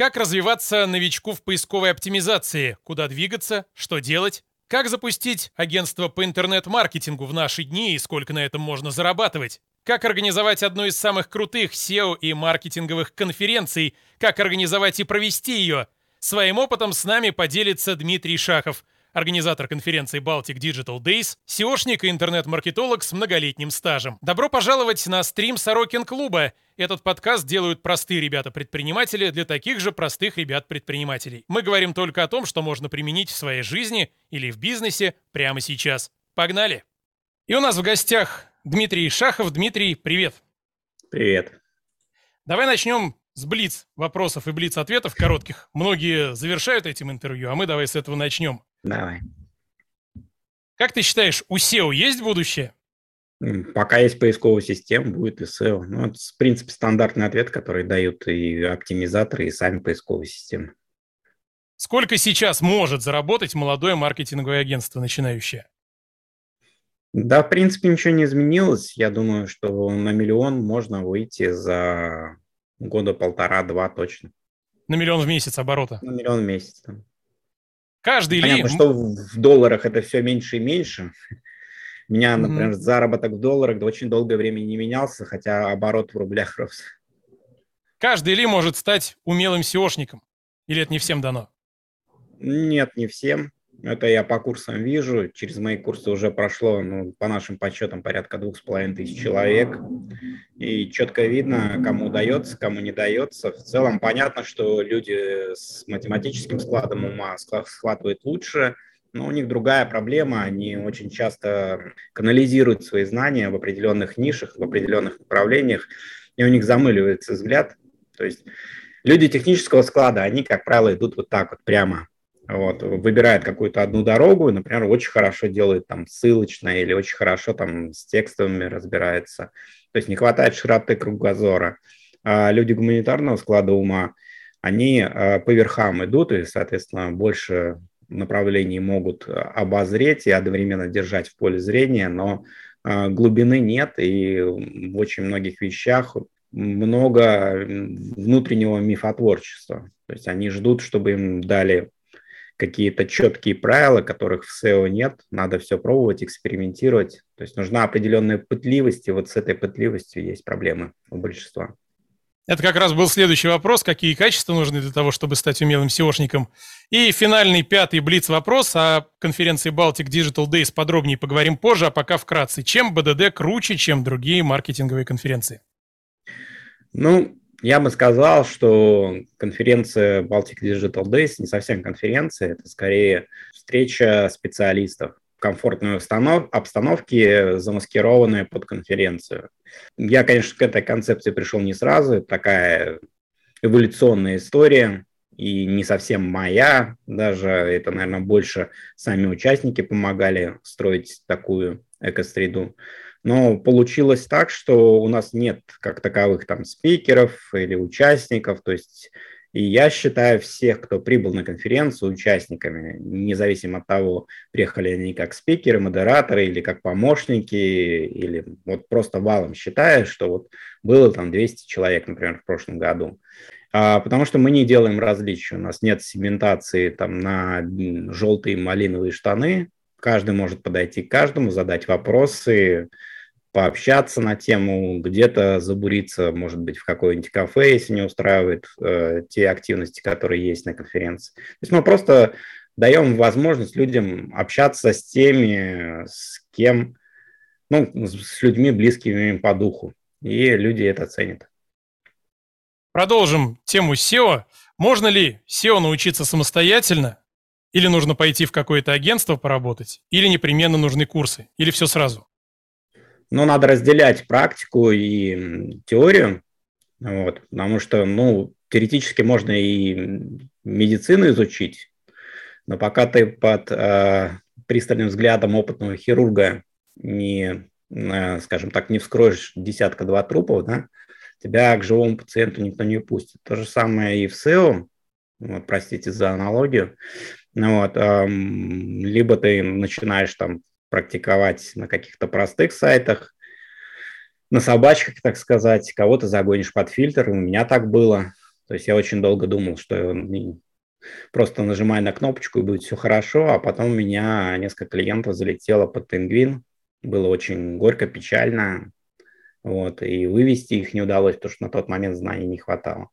Как развиваться новичку в поисковой оптимизации? Куда двигаться? Что делать? Как запустить агентство по интернет-маркетингу в наши дни и сколько на этом можно зарабатывать? Как организовать одну из самых крутых SEO и маркетинговых конференций? Как организовать и провести ее? Своим опытом с нами поделится Дмитрий Шахов, организатор конференции Baltic Digital Days, SEOшник и интернет-маркетолог с многолетним стажем. Добро пожаловать на стрим Сорокин клуба. Этот подкаст делают простые ребята-предприниматели для таких же простых ребят-предпринимателей. Мы говорим только о том, что можно применить в своей жизни или в бизнесе прямо сейчас. Погнали! И у нас в гостях Дмитрий Шахов. Дмитрий, привет! Привет! Давай начнем с блиц вопросов и блиц ответов коротких. Многие завершают этим интервью, а мы давай с этого начнем. Давай. Как ты считаешь, у SEO есть будущее? Пока есть поисковая система, будет и SEO. Ну, это, в принципе, стандартный ответ, который дают и оптимизаторы, и сами поисковые системы. Сколько сейчас может заработать молодое маркетинговое агентство начинающее? Да, в принципе, ничего не изменилось. Я думаю, что на миллион можно выйти за года полтора-два точно. На миллион в месяц оборота? На миллион в месяц. Да. Каждый Понятно, ли... что в долларах это все меньше и меньше. У меня, например, mm-hmm. заработок в долларах очень долгое время не менялся, хотя оборот в рублях рос. Каждый ли может стать умелым SEOшником? Или это не всем дано? Нет, не всем. Это я по курсам вижу. Через мои курсы уже прошло, ну, по нашим подсчетам, порядка двух с половиной тысяч человек. И четко видно, кому удается, кому не дается. В целом понятно, что люди с математическим складом ума схватывают лучше, но у них другая проблема. Они очень часто канализируют свои знания в определенных нишах, в определенных направлениях, и у них замыливается взгляд. То есть люди технического склада, они, как правило, идут вот так вот прямо вот, выбирает какую-то одну дорогу и, например, очень хорошо делает там ссылочное или очень хорошо там с текстовыми разбирается. То есть не хватает широты кругозора. А люди гуманитарного склада ума, они а, по верхам идут и, соответственно, больше направлений могут обозреть и одновременно держать в поле зрения, но а, глубины нет, и в очень многих вещах много внутреннего мифотворчества. То есть они ждут, чтобы им дали какие-то четкие правила, которых в SEO нет. Надо все пробовать, экспериментировать. То есть нужна определенная пытливость, и вот с этой пытливостью есть проблемы у большинства. Это как раз был следующий вопрос, какие качества нужны для того, чтобы стать умелым SEOшником. И финальный пятый блиц-вопрос о конференции Baltic Digital Days подробнее поговорим позже, а пока вкратце. Чем БДД круче, чем другие маркетинговые конференции? Ну, я бы сказал, что конференция Baltic Digital Days не совсем конференция, это скорее встреча специалистов в комфортной обстановке, замаскированная под конференцию. Я, конечно, к этой концепции пришел не сразу, это такая эволюционная история, и не совсем моя, даже это, наверное, больше сами участники помогали строить такую экосреду. Но получилось так, что у нас нет как таковых там спикеров или участников, то есть и я считаю всех, кто прибыл на конференцию, участниками, независимо от того, приехали они как спикеры, модераторы или как помощники, или вот просто валом считаю, что вот было там 200 человек, например, в прошлом году. А, потому что мы не делаем различия. У нас нет сегментации там на желтые малиновые штаны, Каждый может подойти к каждому, задать вопросы, пообщаться на тему, где-то забуриться, может быть, в какое-нибудь кафе, если не устраивает э, те активности, которые есть на конференции. То есть мы просто даем возможность людям общаться с теми, с кем, ну, с людьми, близкими им по духу. И люди это ценят. Продолжим тему SEO. Можно ли SEO научиться самостоятельно? Или нужно пойти в какое-то агентство поработать, или непременно нужны курсы, или все сразу? Ну, надо разделять практику и теорию, вот, потому что, ну, теоретически можно и медицину изучить, но пока ты под э, пристальным взглядом опытного хирурга не, э, скажем так, не вскроешь десятка-два трупов, да, тебя к живому пациенту никто не пустит. То же самое и в SEO, вот, простите за аналогию. Ну вот, либо ты начинаешь там практиковать на каких-то простых сайтах, на собачках, так сказать, кого-то загонишь под фильтр. У меня так было. То есть я очень долго думал, что просто нажимаю на кнопочку и будет все хорошо, а потом у меня несколько клиентов залетело под пингвин. Было очень горько, печально. Вот, и вывести их не удалось, потому что на тот момент знаний не хватало.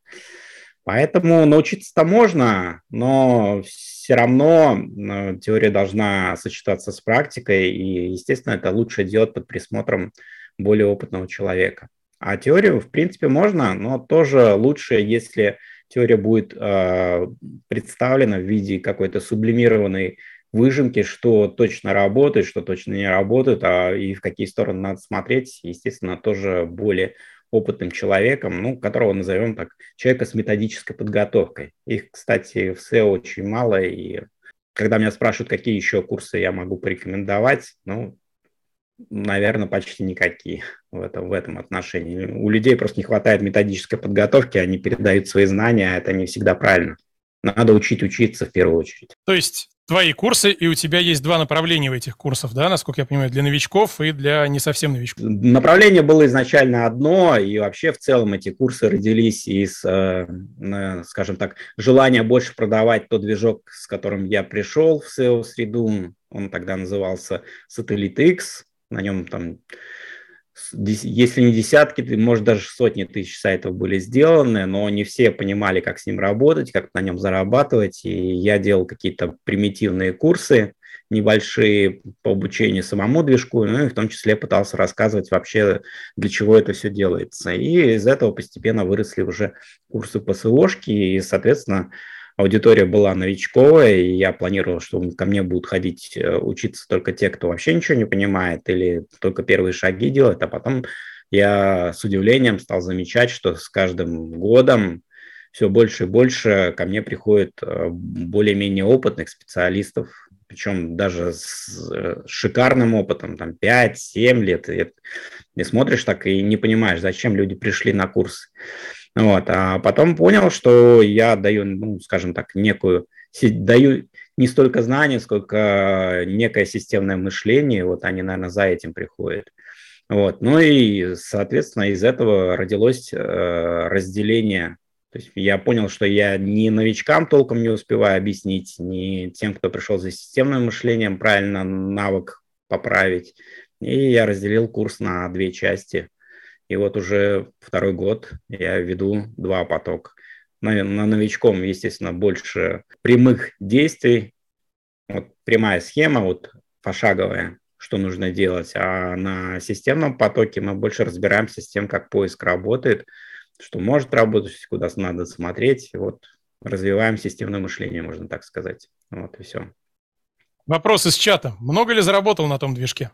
Поэтому научиться-то можно, но все равно э, теория должна сочетаться с практикой, и, естественно, это лучше делать под присмотром более опытного человека. А теорию, в принципе, можно, но тоже лучше, если теория будет э, представлена в виде какой-то сублимированной выжимки, что точно работает, что точно не работает, а и в какие стороны надо смотреть, естественно, тоже более опытным человеком, ну, которого назовем так, человека с методической подготовкой. Их, кстати, в SEO очень мало, и когда меня спрашивают, какие еще курсы я могу порекомендовать, ну, наверное, почти никакие в этом, в этом отношении. У людей просто не хватает методической подготовки, они передают свои знания, а это не всегда правильно. Надо учить учиться в первую очередь. То есть твои курсы, и у тебя есть два направления в этих курсах, да, насколько я понимаю, для новичков и для не совсем новичков. Направление было изначально одно, и вообще в целом эти курсы родились из, э, скажем так, желания больше продавать тот движок, с которым я пришел в SEO-среду. Он тогда назывался Satellite X, на нем там если не десятки, может даже сотни тысяч сайтов были сделаны, но не все понимали, как с ним работать, как на нем зарабатывать. И я делал какие-то примитивные курсы небольшие по обучению самому движку, ну и в том числе пытался рассказывать вообще, для чего это все делается. И из этого постепенно выросли уже курсы по СОшке, и, соответственно, аудитория была новичковая, и я планировал, что ко мне будут ходить э, учиться только те, кто вообще ничего не понимает или только первые шаги делает, а потом я с удивлением стал замечать, что с каждым годом все больше и больше ко мне приходит э, более-менее опытных специалистов, причем даже с э, шикарным опытом, там 5-7 лет. И, и смотришь так и не понимаешь, зачем люди пришли на курс. Вот. А потом понял, что я даю, ну, скажем так, некую, даю не столько знаний, сколько некое системное мышление. Вот они, наверное, за этим приходят. Вот. Ну и, соответственно, из этого родилось э, разделение. То есть я понял, что я ни новичкам толком не успеваю объяснить, ни тем, кто пришел за системным мышлением, правильно навык поправить. И я разделил курс на две части. И вот уже второй год я веду два потока. На, на новичком, естественно, больше прямых действий. Вот прямая схема, вот пошаговая, что нужно делать. А на системном потоке мы больше разбираемся с тем, как поиск работает, что может работать, куда надо смотреть. Вот развиваем системное мышление, можно так сказать. Вот и все. Вопрос из чата. Много ли заработал на том движке?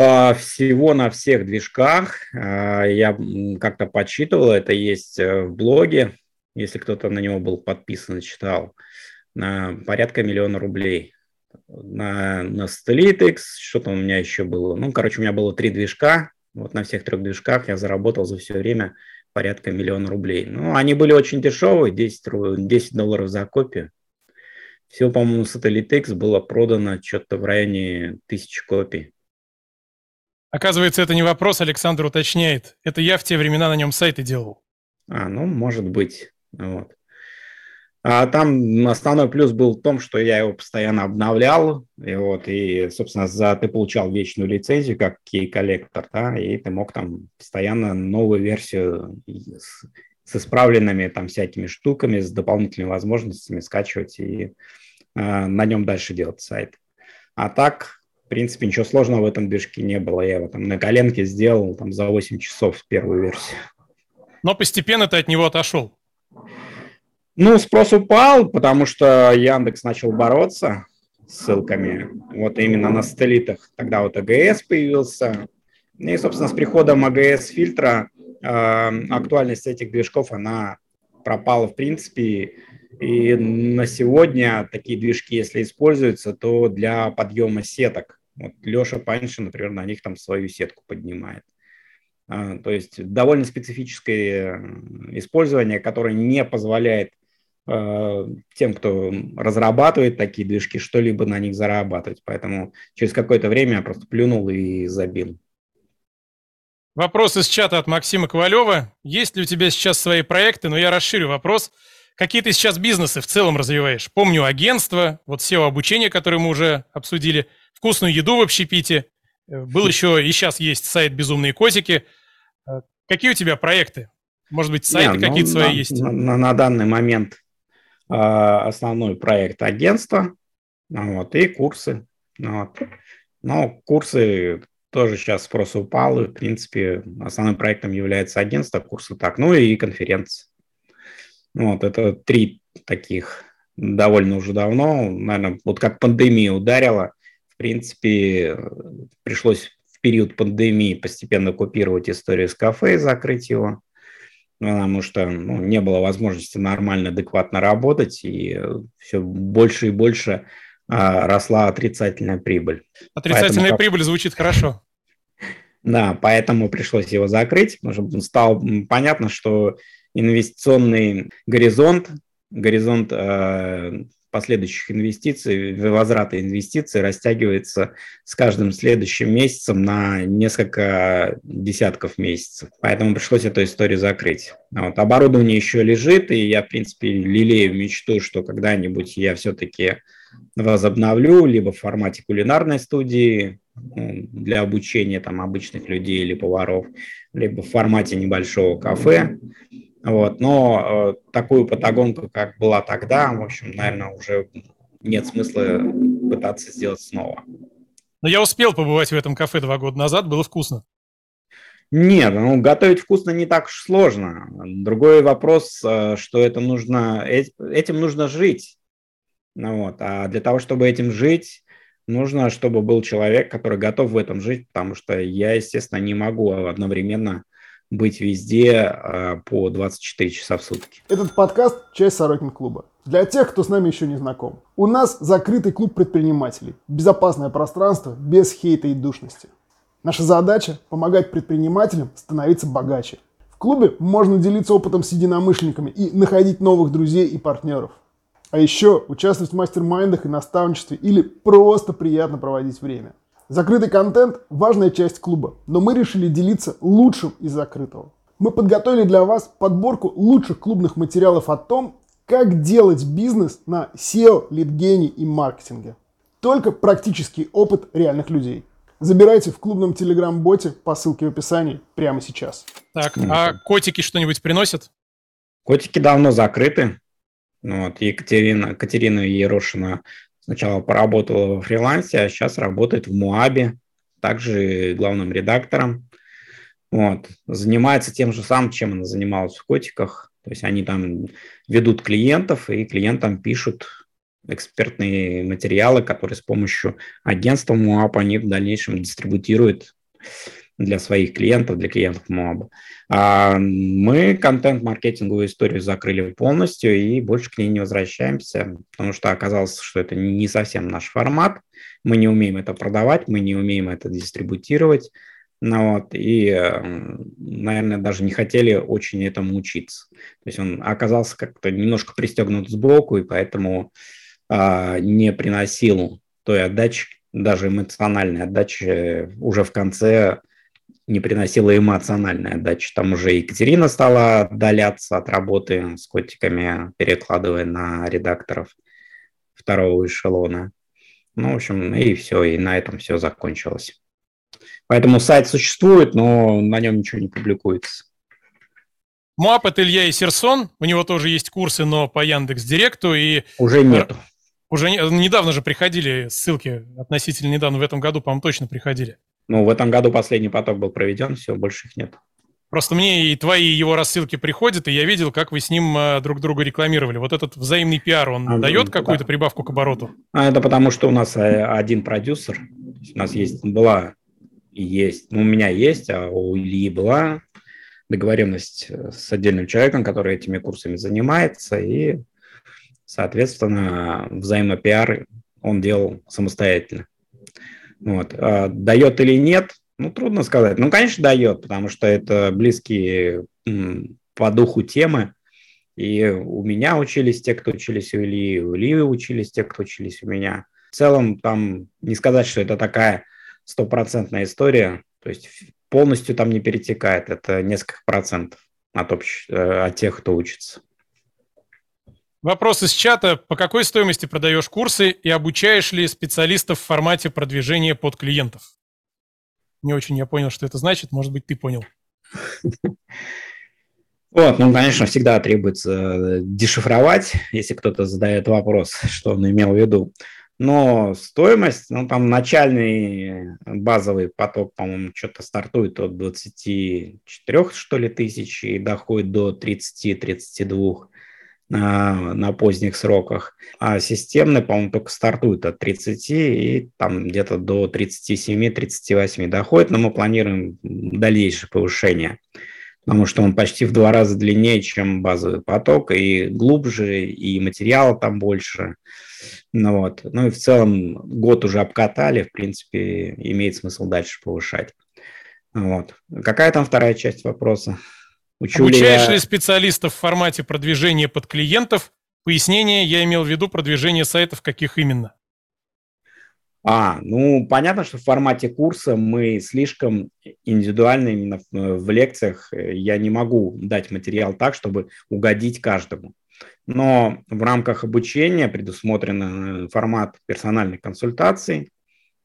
А, всего на всех движках. А, я как-то подсчитывал, это есть э, в блоге, если кто-то на него был подписан и читал, на порядка миллиона рублей. На, на Stellitix, что-то у меня еще было. Ну, короче, у меня было три движка. Вот на всех трех движках я заработал за все время порядка миллиона рублей. Ну, они были очень дешевые, 10, 10 долларов за копию. Всего, по-моему, Satellite было продано что-то в районе тысячи копий. Оказывается, это не вопрос, Александр уточняет. Это я в те времена на нем сайты делал. А, ну, может быть. Вот. А там основной плюс был в том, что я его постоянно обновлял, и вот, и, собственно, за ты получал вечную лицензию как кей-коллектор, да, и ты мог там постоянно новую версию с, с исправленными там всякими штуками, с дополнительными возможностями скачивать и э, на нем дальше делать сайт. А так, в принципе, ничего сложного в этом движке не было. Я его там на коленке сделал там за 8 часов первую версию. Но постепенно ты от него отошел. Ну, спрос упал, потому что Яндекс начал бороться с ссылками. Вот именно на сателлитах. Тогда вот АГС появился. И, собственно, с приходом АГС-фильтра э, актуальность этих движков, она пропала в принципе. И на сегодня такие движки, если используются, то для подъема сеток вот Леша Паншин, например, на них там свою сетку поднимает. А, то есть довольно специфическое использование, которое не позволяет а, тем, кто разрабатывает такие движки, что-либо на них зарабатывать. Поэтому через какое-то время я просто плюнул и забил. Вопрос из чата от Максима Ковалева. Есть ли у тебя сейчас свои проекты? Но я расширю вопрос. Какие ты сейчас бизнесы в целом развиваешь? Помню агентство, вот SEO-обучение, которое мы уже обсудили, вкусную еду в общепите. Э, был еще и сейчас есть сайт «Безумные котики». Э, какие у тебя проекты? Может быть, сайты какие-то ну, свои на, есть? На, на, на данный момент э, основной проект агентства, вот, и курсы. Вот. Но курсы тоже сейчас спрос упал, и, в принципе, основным проектом является агентство, курсы так, ну и конференции. Вот, это три таких довольно уже давно, наверное, вот как пандемия ударила, принципе, пришлось в период пандемии постепенно купировать историю с кафе и закрыть его, потому что ну, не было возможности нормально, адекватно работать, и все больше и больше а, росла отрицательная прибыль. Отрицательная поэтому, прибыль звучит хорошо. Да, поэтому пришлось его закрыть, потому что стало понятно, что инвестиционный горизонт, горизонт э, последующих инвестиций, возврата инвестиций растягивается с каждым следующим месяцем на несколько десятков месяцев. Поэтому пришлось эту историю закрыть. Вот. Оборудование еще лежит, и я, в принципе, лелею мечту, что когда-нибудь я все-таки возобновлю либо в формате кулинарной студии для обучения там, обычных людей или поваров, либо в формате небольшого кафе. Вот. Но э, такую патагонку, как была тогда, в общем, наверное, уже нет смысла пытаться сделать снова. Но я успел побывать в этом кафе два года назад, было вкусно. Нет, ну готовить вкусно не так уж сложно. Другой вопрос, э, что это нужно, этим нужно жить. Ну, вот. А для того, чтобы этим жить, нужно, чтобы был человек, который готов в этом жить, потому что я, естественно, не могу одновременно быть везде э, по 24 часа в сутки. Этот подкаст – часть Сорокин клуба. Для тех, кто с нами еще не знаком. У нас закрытый клуб предпринимателей. Безопасное пространство без хейта и душности. Наша задача – помогать предпринимателям становиться богаче. В клубе можно делиться опытом с единомышленниками и находить новых друзей и партнеров – а еще участвовать в мастер-майндах и наставничестве или просто приятно проводить время. Закрытый контент – важная часть клуба, но мы решили делиться лучшим из закрытого. Мы подготовили для вас подборку лучших клубных материалов о том, как делать бизнес на SEO, лидгене и маркетинге. Только практический опыт реальных людей. Забирайте в клубном телеграм-боте по ссылке в описании прямо сейчас. Так, а котики что-нибудь приносят? Котики давно закрыты. Вот, Екатерина, Катерина Ерошина сначала поработала во фрилансе, а сейчас работает в Муабе, также главным редактором. Вот. Занимается тем же самым, чем она занималась в котиках. То есть они там ведут клиентов, и клиентам пишут экспертные материалы, которые с помощью агентства МУАП они в дальнейшем дистрибутируют для своих клиентов, для клиентов МОАБа. А мы контент-маркетинговую историю закрыли полностью и больше к ней не возвращаемся, потому что оказалось, что это не совсем наш формат. Мы не умеем это продавать, мы не умеем это дистрибутировать. Ну вот, и, наверное, даже не хотели очень этому учиться. То есть он оказался как-то немножко пристегнут сбоку, и поэтому а, не приносил той отдачи, даже эмоциональной отдачи уже в конце не приносила эмоциональной отдачи. Там уже Екатерина стала отдаляться от работы с котиками, перекладывая на редакторов второго эшелона. Ну, в общем, и все, и на этом все закончилось. Поэтому сайт существует, но на нем ничего не публикуется. МУАП – это Илья и Серсон. У него тоже есть курсы, но по Яндекс Директу. И... Уже нету. Уже не... недавно же приходили ссылки, относительно недавно, в этом году, по-моему, точно приходили. Ну, в этом году последний поток был проведен, все, больше их нет. Просто мне и твои его рассылки приходят, и я видел, как вы с ним э, друг друга рекламировали. Вот этот взаимный пиар, он а, дает какую-то прибавку к обороту? А это потому, что у нас э, один продюсер. У нас есть, была и есть, ну, у меня есть, а у Ильи была договоренность э, с отдельным человеком, который этими курсами занимается, и, соответственно, взаимопиар он делал самостоятельно. Вот. А дает или нет, ну, трудно сказать. Ну, конечно, дает, потому что это близкие по духу темы. И у меня учились те, кто учились у Ильи, у Ильи учились те, кто учились у меня. В целом, там не сказать, что это такая стопроцентная история. То есть полностью там не перетекает, это несколько процентов от, общ... Э, от тех, кто учится. Вопрос из чата. По какой стоимости продаешь курсы и обучаешь ли специалистов в формате продвижения под клиентов? Не очень я понял, что это значит. Может быть, ты понял. Вот, ну, конечно, всегда требуется э, дешифровать, если кто-то задает вопрос, что он имел в виду. Но стоимость, ну, там начальный базовый поток, по-моему, что-то стартует от 24, что ли, тысяч и доходит до 30-32 на, поздних сроках. А системный, по-моему, только стартует от 30 и там где-то до 37-38 доходит, но мы планируем дальнейшее повышение потому что он почти в два раза длиннее, чем базовый поток, и глубже, и материала там больше. Ну, вот. ну и в целом год уже обкатали, в принципе, имеет смысл дальше повышать. Вот. Какая там вторая часть вопроса? Учу Обучаешь ли, специалистов в формате продвижения под клиентов? Пояснение, я имел в виду продвижение сайтов, каких именно? А, ну, понятно, что в формате курса мы слишком индивидуально именно в, в лекциях. Я не могу дать материал так, чтобы угодить каждому. Но в рамках обучения предусмотрен э, формат персональной консультации.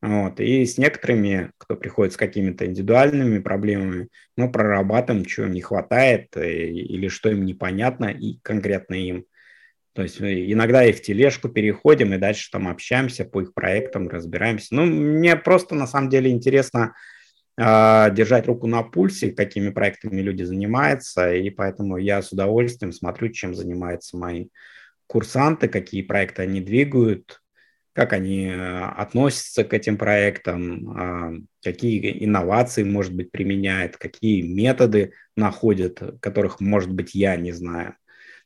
Вот, и с некоторыми, кто приходит с какими-то индивидуальными проблемами, мы прорабатываем, чего им не хватает э, или что им непонятно и конкретно им. То есть э, иногда и в тележку переходим, и дальше там общаемся по их проектам, разбираемся. Ну, мне просто на самом деле интересно э, держать руку на пульсе, какими проектами люди занимаются, и поэтому я с удовольствием смотрю, чем занимаются мои курсанты, какие проекты они двигают, как они э, относятся к этим проектам, э, какие инновации, может быть, применяют, какие методы находят, которых, может быть, я не знаю.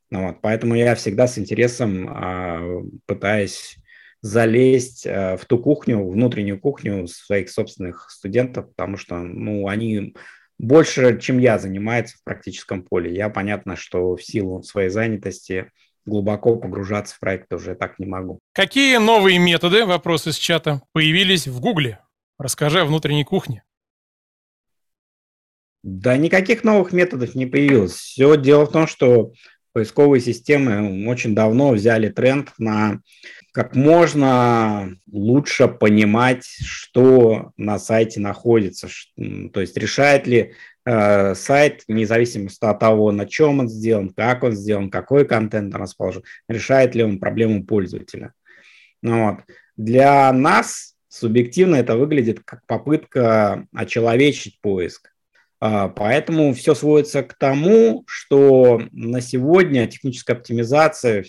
Ну, вот, поэтому я всегда с интересом э, пытаюсь залезть э, в ту кухню, внутреннюю кухню своих собственных студентов, потому что ну, они больше, чем я, занимаются в практическом поле. Я, понятно, что в силу своей занятости глубоко погружаться в проект уже так не могу. Какие новые методы, вопрос из чата, появились в Гугле? Расскажи о внутренней кухне. Да никаких новых методов не появилось. Все дело в том, что поисковые системы очень давно взяли тренд на как можно лучше понимать, что на сайте находится. То есть решает ли сайт, независимо от того, на чем он сделан, как он сделан, какой контент расположен, решает ли он проблему пользователя. Ну, вот. Для нас субъективно это выглядит как попытка очеловечить поиск. А, поэтому все сводится к тому, что на сегодня техническая оптимизация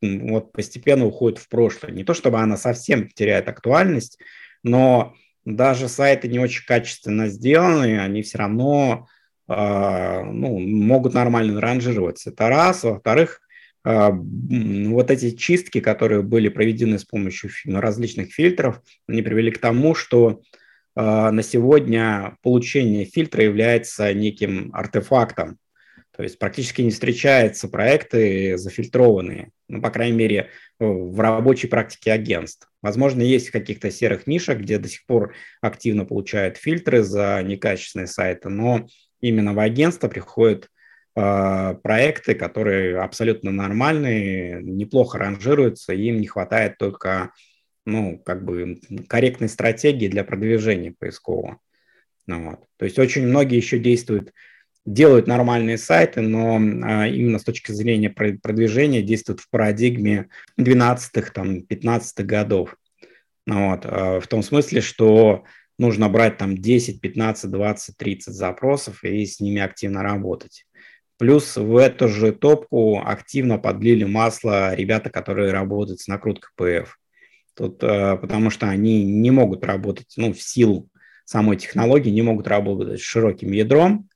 вот постепенно уходит в прошлое. Не то чтобы она совсем теряет актуальность, но даже сайты не очень качественно сделаны, они все равно э, ну, могут нормально ранжироваться. Это раз. Во-вторых, э, вот эти чистки, которые были проведены с помощью различных фильтров, они привели к тому, что а, на сегодня получение фильтра является неким артефактом. То есть практически не встречаются проекты зафильтрованные, ну, по крайней мере, в рабочей практике агентств. Возможно, есть в каких-то серых нишах, где до сих пор активно получают фильтры за некачественные сайты, но именно в агентство приходят э, проекты, которые абсолютно нормальные, неплохо ранжируются, им не хватает только ну, как бы корректной стратегии для продвижения поискового. Ну, вот. То есть очень многие еще действуют, делают нормальные сайты, но а, именно с точки зрения продвижения действуют в парадигме 12-х, там, 15-х годов. Ну, вот. А, в том смысле, что нужно брать там 10, 15, 20, 30 запросов и с ними активно работать. Плюс в эту же топку активно подлили масло ребята, которые работают с накруткой PF. Тут, э, потому что они не могут работать, ну, в силу самой технологии, не могут работать с широким ядром,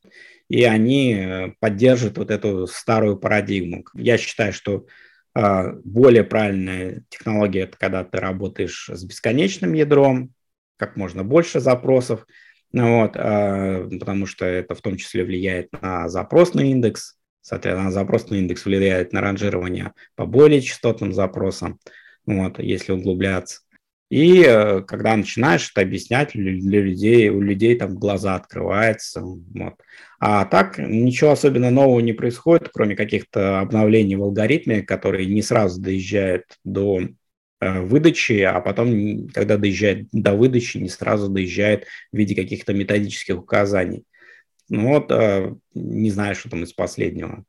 и они э, поддерживают вот эту старую парадигму. Я считаю, что э, более правильная технология – это когда ты работаешь с бесконечным ядром, как можно больше запросов, вот, потому что это в том числе влияет на запросный индекс, соответственно, запросный индекс влияет на ранжирование по более частотным запросам вот, если углубляться. И э, когда начинаешь это объяснять для людей, у людей там глаза открываются. Вот. А так ничего особенно нового не происходит, кроме каких-то обновлений в алгоритме, которые не сразу доезжают до э, выдачи, а потом, когда доезжает до выдачи, не сразу доезжает в виде каких-то методических указаний. Ну вот, э, не знаю, что там из последнего.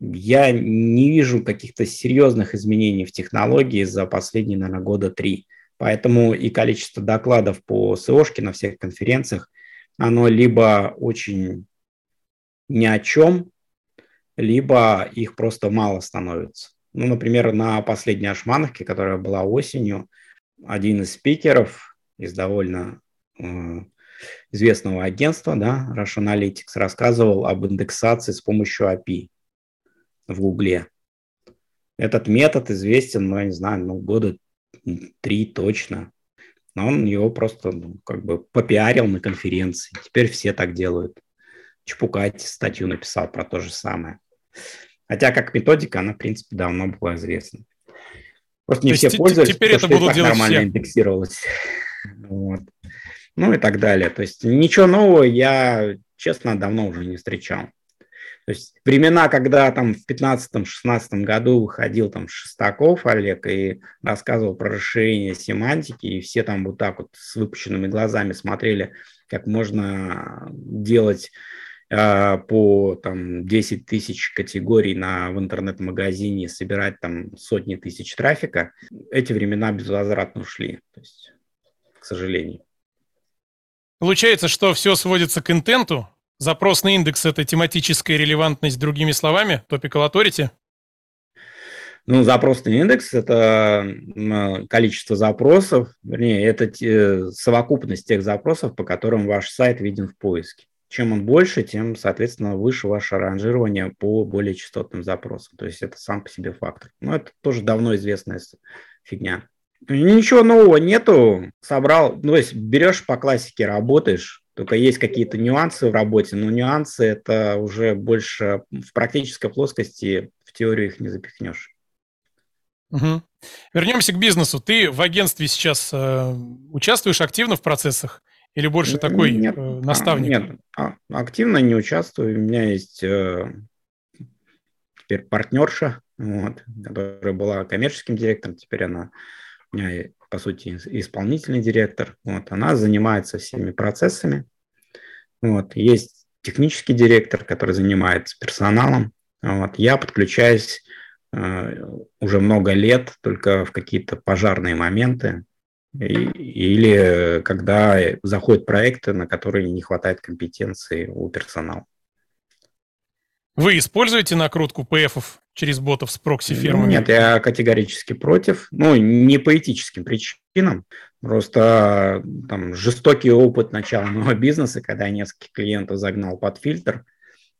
Я не вижу каких-то серьезных изменений в технологии за последние, наверное, года три. Поэтому и количество докладов по СОшке на всех конференциях, оно либо очень ни о чем, либо их просто мало становится. Ну, например, на последней Ашмановке, которая была осенью, один из спикеров из довольно э, известного агентства, да, Russian Analytics, рассказывал об индексации с помощью API в Гугле. Этот метод известен, ну, я не знаю, ну, года три точно. Но он его просто ну, как бы попиарил на конференции. Теперь все так делают. Чпукайте статью написал про то же самое. Хотя как методика, она, в принципе, давно была известна. Просто не то все пользуются, теперь это будут так делать нормально все. индексировалось. Вот. Ну и так далее. То есть ничего нового я, честно, давно уже не встречал. То есть времена, когда там в 15-16 году выходил там Шестаков Олег и рассказывал про расширение семантики, и все там вот так вот с выпущенными глазами смотрели, как можно делать э, по там 10 тысяч категорий на, в интернет-магазине, собирать там сотни тысяч трафика, эти времена безвозвратно ушли, то есть, к сожалению. Получается, что все сводится к интенту, Запросный индекс – это тематическая релевантность, другими словами, topical authority? Ну, запросный индекс – это количество запросов, вернее, это совокупность тех запросов, по которым ваш сайт виден в поиске. Чем он больше, тем, соответственно, выше ваше ранжирование по более частотным запросам. То есть это сам по себе фактор. Но это тоже давно известная фигня. Ничего нового нету. Собрал, ну, то есть берешь по классике, работаешь, только есть какие-то нюансы в работе, но нюансы это уже больше в практической плоскости, в теорию их не запихнешь. Угу. Вернемся к бизнесу. Ты в агентстве сейчас э, участвуешь активно в процессах или больше такой нет, э, наставник? Нет, а, активно не участвую. У меня есть э, теперь партнерша, вот, которая была коммерческим директором, теперь она у меня по сути, исполнительный директор. Вот, она занимается всеми процессами. Вот, есть технический директор, который занимается персоналом. Вот, я подключаюсь э, уже много лет только в какие-то пожарные моменты или когда заходят проекты, на которые не хватает компетенции у персонала. Вы используете накрутку PF через ботов с прокси-фермами? Нет, я категорически против. Ну, не по этическим причинам. Просто там жестокий опыт начала моего бизнеса, когда я несколько клиентов загнал под фильтр,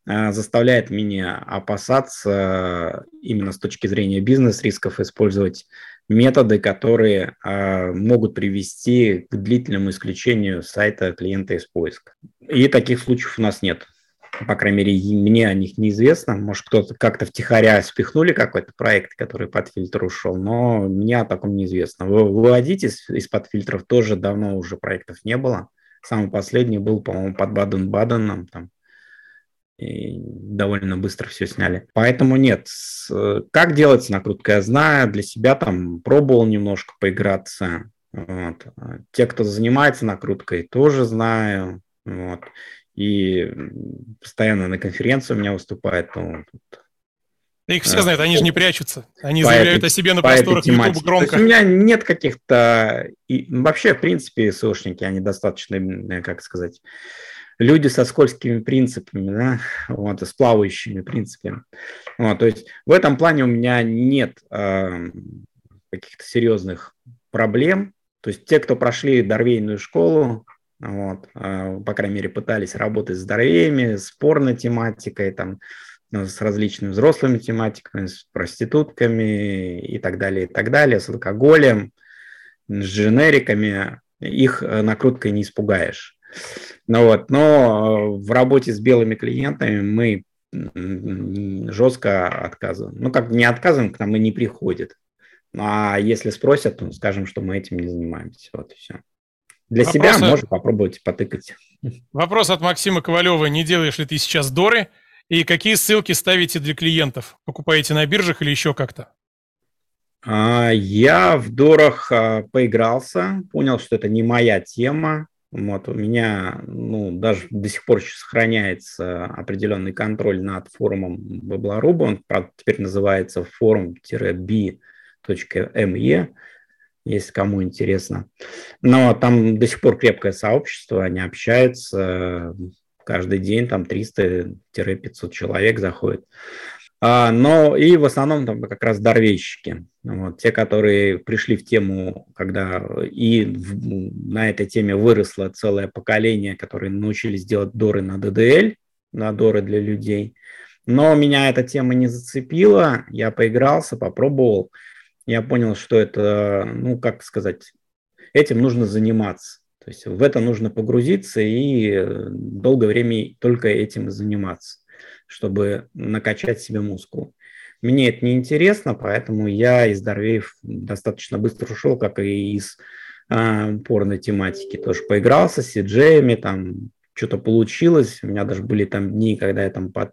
э, заставляет меня опасаться именно с точки зрения бизнес-рисков использовать методы, которые могут привести к длительному исключению сайта клиента из поиска. И таких случаев у нас нет по крайней мере, мне о них неизвестно. Может, кто-то как-то втихаря спихнули какой-то проект, который под фильтр ушел, но мне о таком неизвестно. Выводить из, из-под фильтров тоже давно уже проектов не было. Самый последний был, по-моему, под Баден-Баденом, там, и довольно быстро все сняли. Поэтому нет. Как делается накрутка, я знаю. Для себя там пробовал немножко поиграться. Вот. Те, кто занимается накруткой, тоже знаю. Вот и постоянно на конференции у меня выступает. Ну, их все знают, они же не прячутся. Они заявляют этой, о себе на просторах YouTube громко. То есть у меня нет каких-то... И вообще, в принципе, СОшники, они достаточно, как сказать, люди со скользкими принципами, да, вот, с плавающими принципами. Вот, то есть в этом плане у меня нет э, каких-то серьезных проблем. То есть те, кто прошли дорвейную школу, вот, а, по крайней мере, пытались работать с здоровьями, с порно-тематикой, там, ну, с различными взрослыми тематиками, с проститутками и так далее, и так далее, с алкоголем, с дженериками. Их э, накруткой не испугаешь. Ну вот, но в работе с белыми клиентами мы жестко отказываем. Ну, как не отказываем, к нам и не приходят. А если спросят, то скажем, что мы этим не занимаемся. Вот и все. Для Вопрос себя можно попробовать потыкать. Вопрос от Максима Ковалева. Не делаешь ли ты сейчас доры? И какие ссылки ставите для клиентов? Покупаете на биржах или еще как-то? А, я в дорах а, поигрался, понял, что это не моя тема. Вот, у меня ну, даже до сих пор еще сохраняется определенный контроль над форумом Бабларуба. Он, правда, теперь называется форум-b.me, если кому интересно. Но там до сих пор крепкое сообщество, они общаются каждый день, там 300-500 человек заходит. А, но и в основном там как раз дорвейщики. Вот, те, которые пришли в тему, когда и в, на этой теме выросло целое поколение, которые научились делать доры на DDL, на доры для людей. Но меня эта тема не зацепила, я поигрался, попробовал, я понял, что это, ну, как сказать, этим нужно заниматься. То есть в это нужно погрузиться и долгое время только этим заниматься чтобы накачать себе мускул. Мне это не интересно, поэтому я из Дорвеев достаточно быстро ушел, как и из э, порной тематики. Тоже поигрался с сиджеями, там что-то получилось. У меня даже были там дни, когда я там под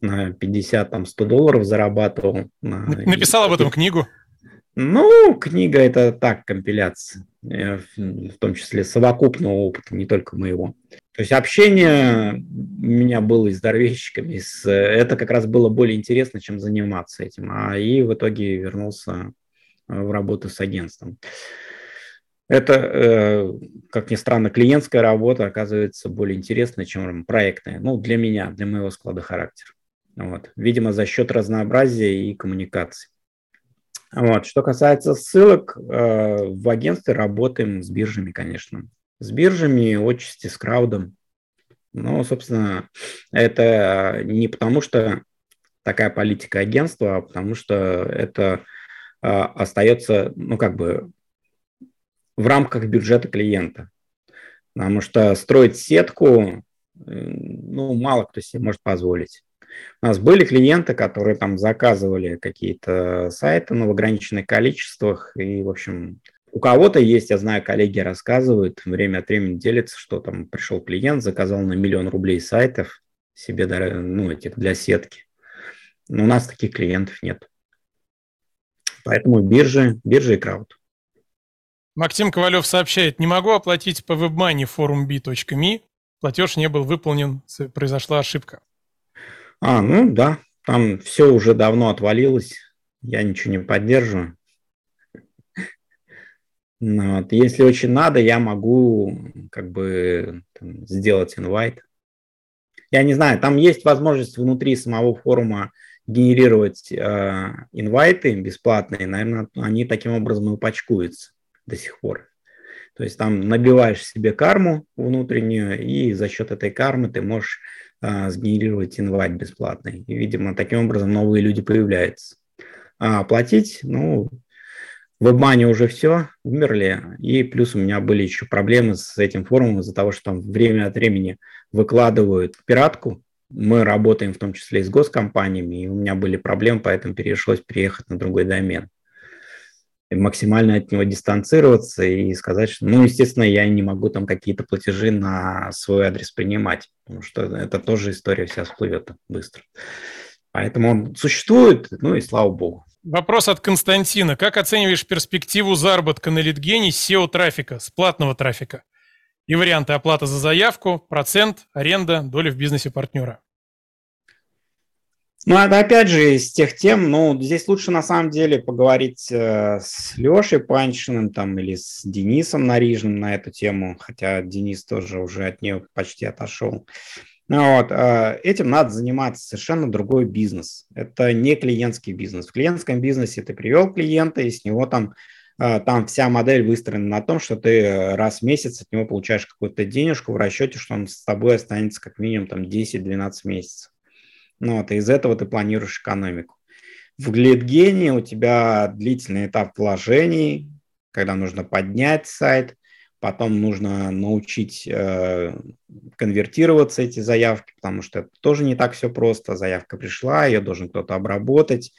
на 50-100 долларов зарабатывал. Написал об этом книгу? Ну, книга это так, компиляция, э, в том числе совокупного опыта, не только моего. То есть общение у меня было и с дорвейщиками, с... это как раз было более интересно, чем заниматься этим. А и в итоге вернулся в работу с агентством. Это, э, как ни странно, клиентская работа оказывается более интересной, чем проектная. Ну, для меня, для моего склада характера. Вот. Видимо, за счет разнообразия и коммуникации. Вот. Что касается ссылок, э, в агентстве работаем с биржами, конечно. С биржами, отчасти с краудом. Но, собственно, это не потому, что такая политика агентства, а потому что это э, остается, ну, как бы в рамках бюджета клиента. Потому что строить сетку, э, ну, мало кто себе может позволить. У нас были клиенты, которые там заказывали какие-то сайты, но в ограниченных количествах. И, в общем, у кого-то есть, я знаю, коллеги рассказывают, время от времени делятся, что там пришел клиент, заказал на миллион рублей сайтов себе ну, этих для сетки. Но у нас таких клиентов нет. Поэтому биржи, биржи и крауд. Максим Ковалев сообщает, не могу оплатить по WebMoney forum.b.me, платеж не был выполнен, произошла ошибка. А, ну да, там все уже давно отвалилось, я ничего не поддерживаю. Ну вот. Если очень надо, я могу как бы там, сделать инвайт. Я не знаю, там есть возможность внутри самого форума генерировать э, инвайты бесплатные. Наверное, они таким образом и упачкуются до сих пор. То есть там набиваешь себе карму внутреннюю, и за счет этой кармы ты можешь а, сгенерировать инвайт бесплатный. И, видимо, таким образом новые люди появляются. А оплатить, ну, в WebMoney уже все, умерли. И плюс у меня были еще проблемы с этим форумом из-за того, что там время от времени выкладывают пиратку. Мы работаем в том числе и с госкомпаниями, и у меня были проблемы, поэтому пришлось переехать на другой домен максимально от него дистанцироваться и сказать, что, ну, естественно, я не могу там какие-то платежи на свой адрес принимать, потому что это тоже история вся всплывет быстро. Поэтому он существует, ну и слава богу. Вопрос от Константина. Как оцениваешь перспективу заработка на литгене с SEO-трафика, с платного трафика? И варианты оплаты за заявку, процент, аренда, доля в бизнесе партнера. Ну, это опять же из тех тем, ну, здесь лучше на самом деле поговорить э, с Лешей Панчиным там или с Денисом Нарижным на эту тему, хотя Денис тоже уже от нее почти отошел. Ну, вот, э, этим надо заниматься совершенно другой бизнес. Это не клиентский бизнес. В клиентском бизнесе ты привел клиента, и с него там э, там вся модель выстроена на том, что ты раз в месяц от него получаешь какую-то денежку в расчете, что он с тобой останется как минимум там 10-12 месяцев. Ну, вот, и из этого ты планируешь экономику. В глидгене у тебя длительный этап вложений, когда нужно поднять сайт, потом нужно научить э, конвертироваться эти заявки, потому что это тоже не так все просто. Заявка пришла, ее должен кто-то обработать,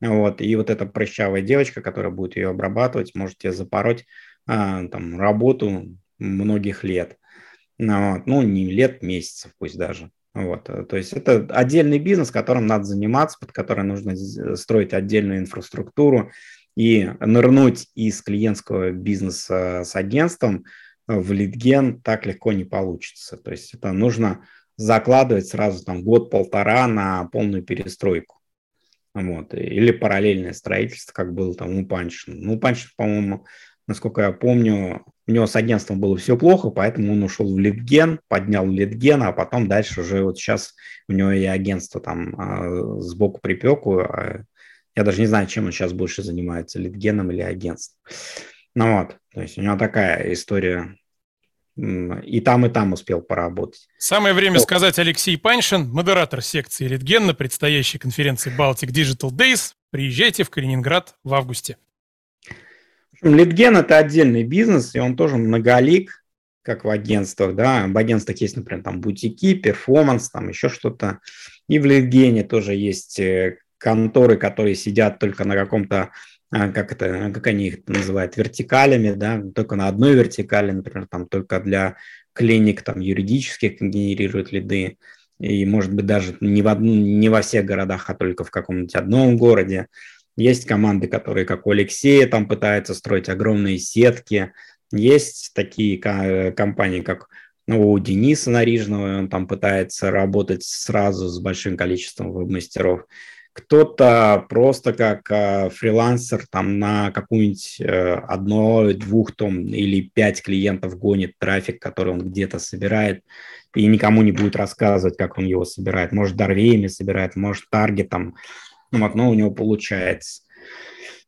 Вот, и вот эта прыщавая девочка, которая будет ее обрабатывать, может тебе запороть а, там, работу многих лет. Ну, вот, ну, не лет, месяцев пусть даже. Вот, то есть это отдельный бизнес, которым надо заниматься, под который нужно строить отдельную инфраструктуру и нырнуть из клиентского бизнеса с агентством в лидген так легко не получится. То есть это нужно закладывать сразу там год-полтора на полную перестройку. Вот. Или параллельное строительство, как было там у Панчина. Ну, Панчин, по-моему, насколько я помню, у него с агентством было все плохо, поэтому он ушел в Литген, поднял Литген, а потом дальше уже вот сейчас у него и агентство там а, сбоку припеку. А я даже не знаю, чем он сейчас больше занимается, Литгеном или агентством. Ну вот, то есть у него такая история и там, и там успел поработать. Самое время сказать Алексей Паншин, модератор секции Литген на предстоящей конференции Baltic Digital Days. Приезжайте в Калининград в августе. Литген – это отдельный бизнес, и он тоже многолик, как в агентствах. Да? В агентствах есть, например, там бутики, перформанс, там еще что-то. И в Литгене тоже есть э, конторы, которые сидят только на каком-то а, как это, как они их называют, вертикалями, да, только на одной вертикали, например, там только для клиник там юридических генерируют лиды, и, может быть, даже не, в одну, не во всех городах, а только в каком-нибудь одном городе. Есть команды, которые, как у Алексея, там пытаются строить огромные сетки. Есть такие компании, как ну, у Дениса Нарижного, он там пытается работать сразу с большим количеством веб-мастеров кто-то просто как э, фрилансер там на какую-нибудь э, одно, двух там или пять клиентов гонит трафик, который он где-то собирает, и никому не будет рассказывать, как он его собирает. Может, Дарвеями собирает, может, таргетом. Ну, вот, но у него получается.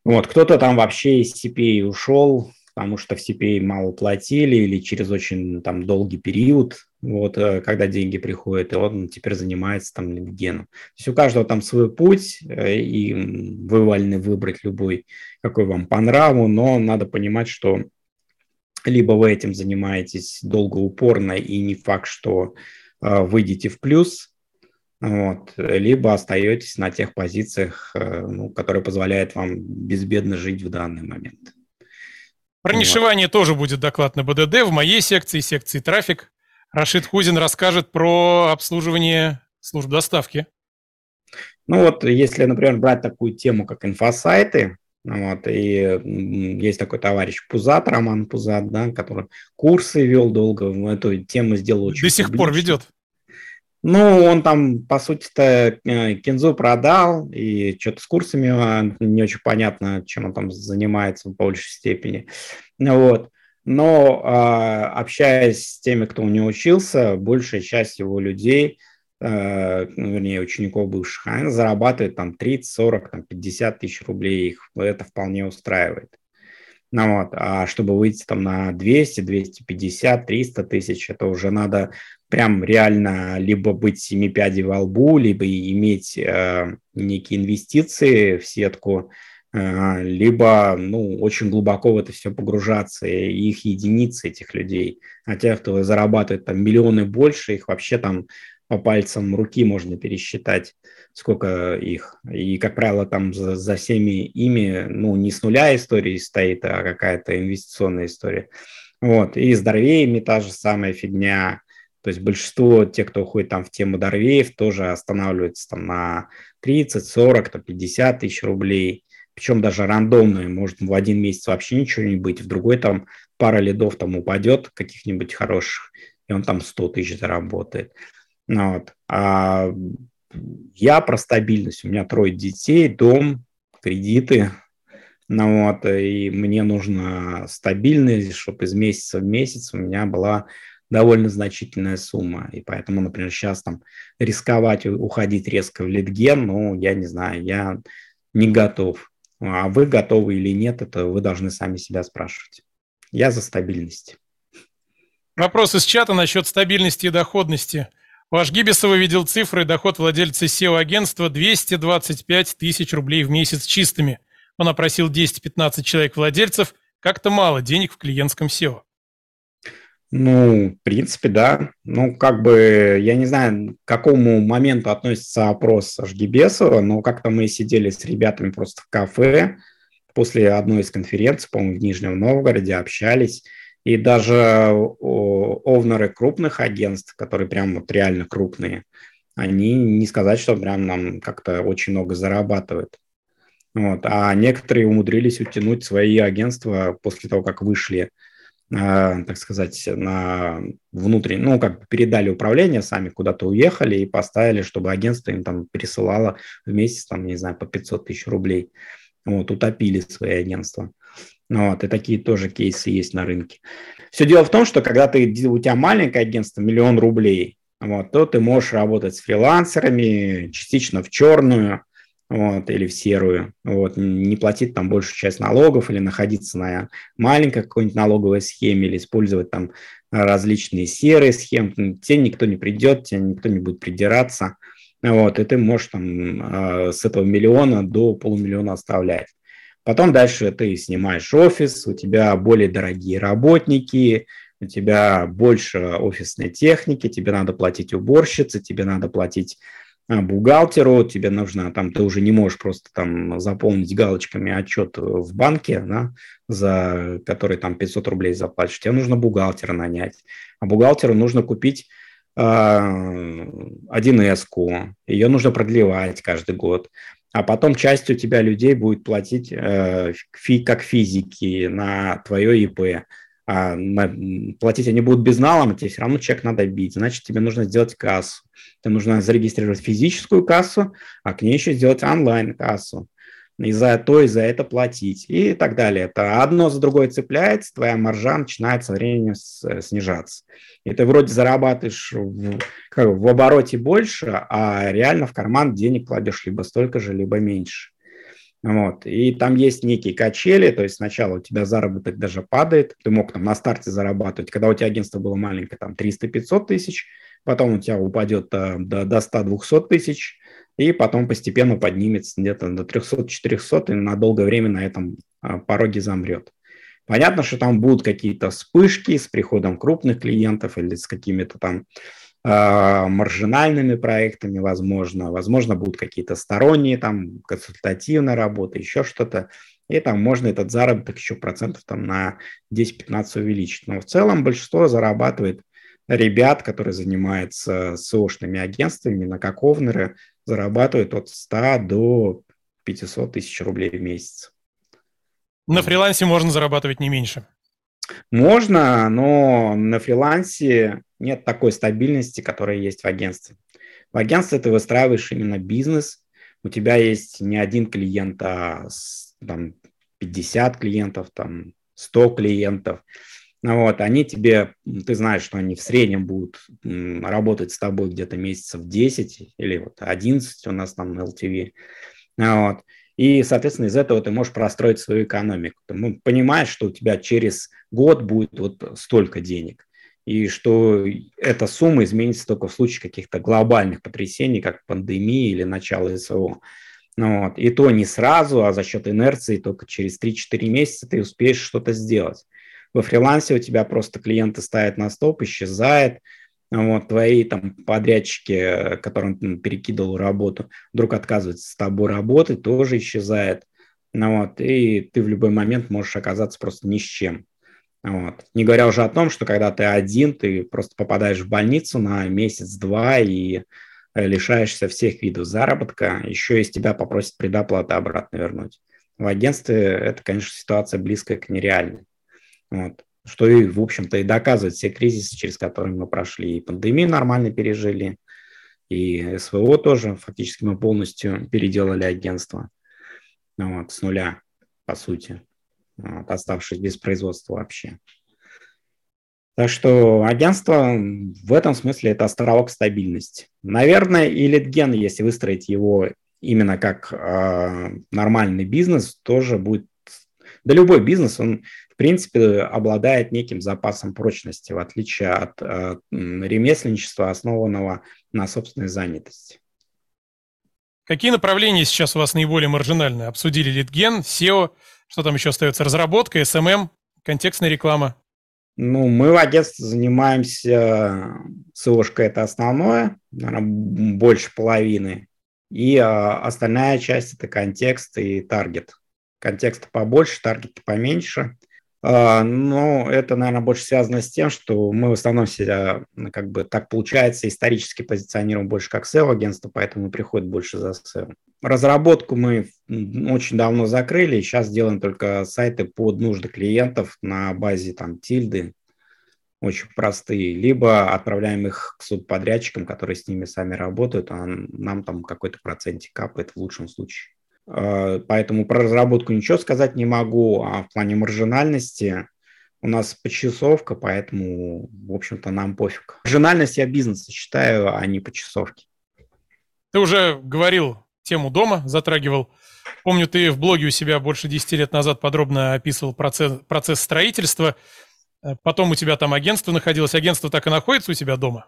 Вот, кто-то там вообще из CPA ушел, потому что в CPA мало платили или через очень там долгий период, вот, э, когда деньги приходят, и он теперь занимается там лидгеном. То есть у каждого там свой путь, э, и вы вольны выбрать любой, какой вам по нраву, но надо понимать, что либо вы этим занимаетесь долго, упорно, и не факт, что э, выйдете в плюс, вот, либо остаетесь на тех позициях, ну, которые позволяют вам безбедно жить в данный момент. Про нишевание тоже будет доклад на БДД в моей секции, секции трафик. Рашид Хузин расскажет про обслуживание служб доставки. Ну вот, если, например, брать такую тему, как инфосайты, вот, и есть такой товарищ Пузат, Роман Пузат, да, который курсы вел долго, эту тему сделал очень До сих публично. пор ведет. Ну, он там, по сути-то, э, кинзу продал, и что-то с курсами а, не очень понятно, чем он там занимается в большей степени. Вот. Но а, общаясь с теми, кто у него учился, большая часть его людей, э, ну, вернее, учеников бывших, они зарабатывают там 30, 40, там, 50 тысяч рублей, их это вполне устраивает. Ну, вот. А чтобы выйти там на 200, 250, 300 тысяч, это уже надо прям реально либо быть семи пядей во лбу, либо иметь э, некие инвестиции в сетку, э, либо ну, очень глубоко в это все погружаться, и их единицы, этих людей. А те, кто зарабатывает там миллионы больше, их вообще там по пальцам руки можно пересчитать, сколько их. И, как правило, там за, за всеми ими, ну, не с нуля истории стоит, а какая-то инвестиционная история. Вот. И с Дорвеями та же самая фигня. То есть большинство тех, кто уходит там в тему Дорвеев, тоже останавливаются там на 30, 40, там 50 тысяч рублей. Причем даже рандомные, может в один месяц вообще ничего не быть, в другой там пара лидов там упадет каких-нибудь хороших, и он там 100 тысяч заработает. Ну, вот. А я про стабильность. У меня трое детей, дом, кредиты. Ну, вот, и мне нужна стабильность, чтобы из месяца в месяц у меня была довольно значительная сумма. И поэтому, например, сейчас там рисковать, уходить резко в литген, ну, я не знаю, я не готов. А вы готовы или нет, это вы должны сами себя спрашивать. Я за стабильность. Вопрос из чата насчет стабильности и доходности. Ваш Гибисова видел цифры, доход владельца SEO-агентства 225 тысяч рублей в месяц чистыми. Он опросил 10-15 человек-владельцев. Как-то мало денег в клиентском SEO. Ну, в принципе, да. Ну, как бы, я не знаю, к какому моменту относится опрос Жгибесова, но как-то мы сидели с ребятами просто в кафе после одной из конференций, по-моему, в Нижнем Новгороде, общались, и даже овнеры крупных агентств, которые прям вот реально крупные, они не сказать, что прям нам как-то очень много зарабатывают. Вот. А некоторые умудрились утянуть свои агентства после того, как вышли так сказать, на внутренний, ну, как бы передали управление, сами куда-то уехали и поставили, чтобы агентство им там пересылало в месяц, там, не знаю, по 500 тысяч рублей. Вот, утопили свои агентства. Вот, и такие тоже кейсы есть на рынке. Все дело в том, что когда ты, у тебя маленькое агентство, миллион рублей, вот, то ты можешь работать с фрилансерами, частично в черную, вот, или в серую, вот, не платить там большую часть налогов или находиться на маленькой какой-нибудь налоговой схеме или использовать там различные серые схемы, тебе никто не придет, тебе никто не будет придираться, вот, и ты можешь там а, с этого миллиона до полумиллиона оставлять. Потом дальше ты снимаешь офис, у тебя более дорогие работники, у тебя больше офисной техники, тебе надо платить уборщице, тебе надо платить бухгалтеру, тебе нужно, там, ты уже не можешь просто там заполнить галочками отчет в банке, да, за который там 500 рублей заплатишь, тебе нужно бухгалтера нанять, а бухгалтеру нужно купить э, 1С, ее нужно продлевать каждый год, а потом часть у тебя людей будет платить э, фи, как физики на твое ИП, а платить они будут безналом, тебе все равно чек надо бить, значит, тебе нужно сделать кассу. Тебе нужно зарегистрировать физическую кассу, а к ней еще сделать онлайн-кассу. И за то, и за это платить, и так далее. Это одно за другое цепляется, твоя маржа начинает со временем снижаться. И ты вроде зарабатываешь в, как, в обороте больше, а реально в карман денег кладешь либо столько же, либо меньше. Вот. И там есть некие качели, то есть сначала у тебя заработок даже падает, ты мог там на старте зарабатывать, когда у тебя агентство было маленькое, там 300-500 тысяч, потом у тебя упадет э, до, до 100-200 тысяч, и потом постепенно поднимется где-то до 300-400 и на долгое время на этом э, пороге замрет. Понятно, что там будут какие-то вспышки с приходом крупных клиентов или с какими-то там а, маржинальными проектами, возможно, возможно, будут какие-то сторонние, там, консультативная работа, еще что-то, и там можно этот заработок еще процентов там на 10-15 увеличить. Но в целом большинство зарабатывает ребят, которые занимаются СОшными агентствами, на как овнеры, зарабатывают от 100 до 500 тысяч рублей в месяц. На фрилансе можно зарабатывать не меньше. Можно, но на фрилансе нет такой стабильности, которая есть в агентстве. В агентстве ты выстраиваешь именно бизнес, у тебя есть не один клиент, а там, 50 клиентов, там, 100 клиентов. Вот, они тебе, ты знаешь, что они в среднем будут работать с тобой где-то месяцев 10 или вот 11 у нас там LTV. Вот. И, соответственно, из этого ты можешь простроить свою экономику. Ты ну, понимаешь, что у тебя через год будет вот столько денег. И что эта сумма изменится только в случае каких-то глобальных потрясений, как пандемии или начала СВО. Ну, вот. И то не сразу, а за счет инерции только через 3-4 месяца ты успеешь что-то сделать. Во фрилансе у тебя просто клиенты ставят на стоп, исчезает, вот, твои там подрядчики, которым ты перекидывал работу, вдруг отказываются с тобой работать, тоже исчезает. Ну, вот, и ты в любой момент можешь оказаться просто ни с чем. Вот. Не говоря уже о том, что когда ты один, ты просто попадаешь в больницу на месяц-два и э, лишаешься всех видов заработка, еще из тебя попросят предоплаты обратно вернуть. В агентстве это, конечно, ситуация близкая к нереальной. Вот что и, в общем-то, и доказывает все кризисы, через которые мы прошли. И пандемию нормально пережили, и СВО тоже. Фактически мы полностью переделали агентство вот, с нуля, по сути, вот, оставшись без производства вообще. Так что агентство в этом смысле это островок стабильности. Наверное, и Литген, если выстроить его именно как э, нормальный бизнес, тоже будет... Да любой бизнес, он принципе, обладает неким запасом прочности, в отличие от э, ремесленничества, основанного на собственной занятости. Какие направления сейчас у вас наиболее маржинальные? Обсудили литген, SEO, что там еще остается? Разработка, SMM, контекстная реклама? Ну, мы в агентстве занимаемся СОшкой, это основное, наверное, больше половины. И а, остальная часть – это контекст и таргет. Контекста побольше, таргет поменьше. Но это, наверное, больше связано с тем, что мы в основном себя, как бы так получается, исторически позиционируем больше как SEO-агентство, поэтому приходит больше за SEO. Разработку мы очень давно закрыли, сейчас делаем только сайты под нужды клиентов на базе там тильды, очень простые, либо отправляем их к субподрядчикам, которые с ними сами работают, а нам там какой-то процентик капает в лучшем случае. А, поэтому про разработку ничего сказать не могу, а в плане маржинальности у нас почасовка, поэтому, в общем-то, нам пофиг. Маржинальность я бизнеса считаю, а не почасовки. Ты уже говорил тему дома затрагивал. Помню, ты в блоге у себя больше 10 лет назад подробно описывал процесс, процесс строительства. Э, потом у тебя там агентство находилось. Агентство так и находится у тебя дома?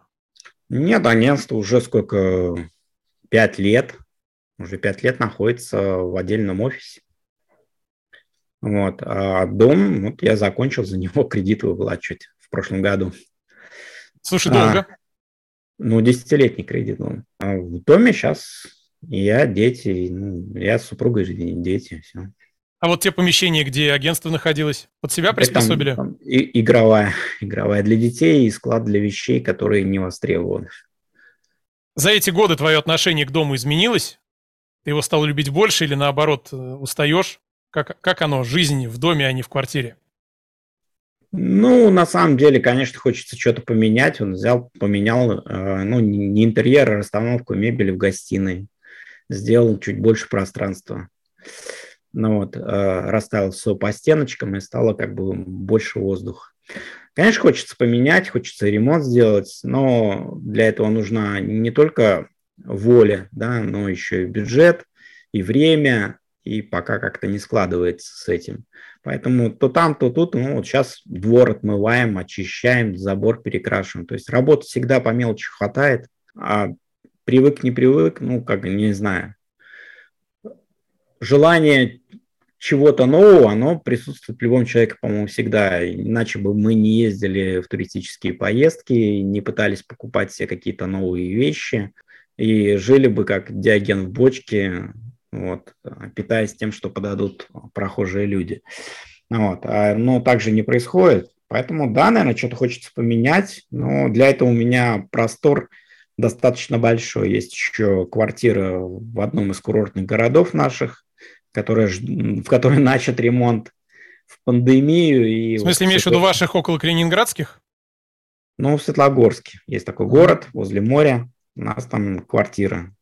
Нет, агентство уже сколько? Пять лет. Уже пять лет находится в отдельном офисе. Вот. А дом, вот я закончил за него кредит выплачивать в прошлом году. Слушай, долго? А, ну, десятилетний кредит был. А в доме сейчас я, дети, ну, я с супругой, дети, все. А вот те помещения, где агентство находилось, под себя приспособили? Там, там и, игровая, игровая для детей и склад для вещей, которые не востребованы. За эти годы твое отношение к дому изменилось? Ты его стал любить больше или наоборот э, устаешь? Как, как оно, жизнь в доме, а не в квартире? Ну, на самом деле, конечно, хочется что-то поменять. Он взял, поменял, э, ну, не интерьер, а расстановку мебели в гостиной сделал чуть больше пространства. Ну вот, э, расставил все по стеночкам и стало как бы больше воздуха. Конечно, хочется поменять, хочется ремонт сделать, но для этого нужна не только воля, да, но еще и бюджет, и время, и пока как-то не складывается с этим. Поэтому то там, то тут, ну вот сейчас двор отмываем, очищаем, забор перекрашиваем. То есть работы всегда по мелочи хватает, а привык, не привык, ну, как, не знаю. Желание чего-то нового, оно присутствует в любом человеке, по-моему, всегда. Иначе бы мы не ездили в туристические поездки, не пытались покупать себе какие-то новые вещи и жили бы как диаген в бочке, вот, питаясь тем, что подадут прохожие люди. Вот. А, но так же не происходит. Поэтому, да, наверное, что-то хочется поменять, но для этого у меня простор – достаточно большой. Есть еще квартира в одном из курортных городов наших, которая, в которой начат ремонт в пандемию. И в смысле, вот имеешь в виду ваших около Калининградских? Ну, в Светлогорске. Есть такой город возле моря. У нас там квартира.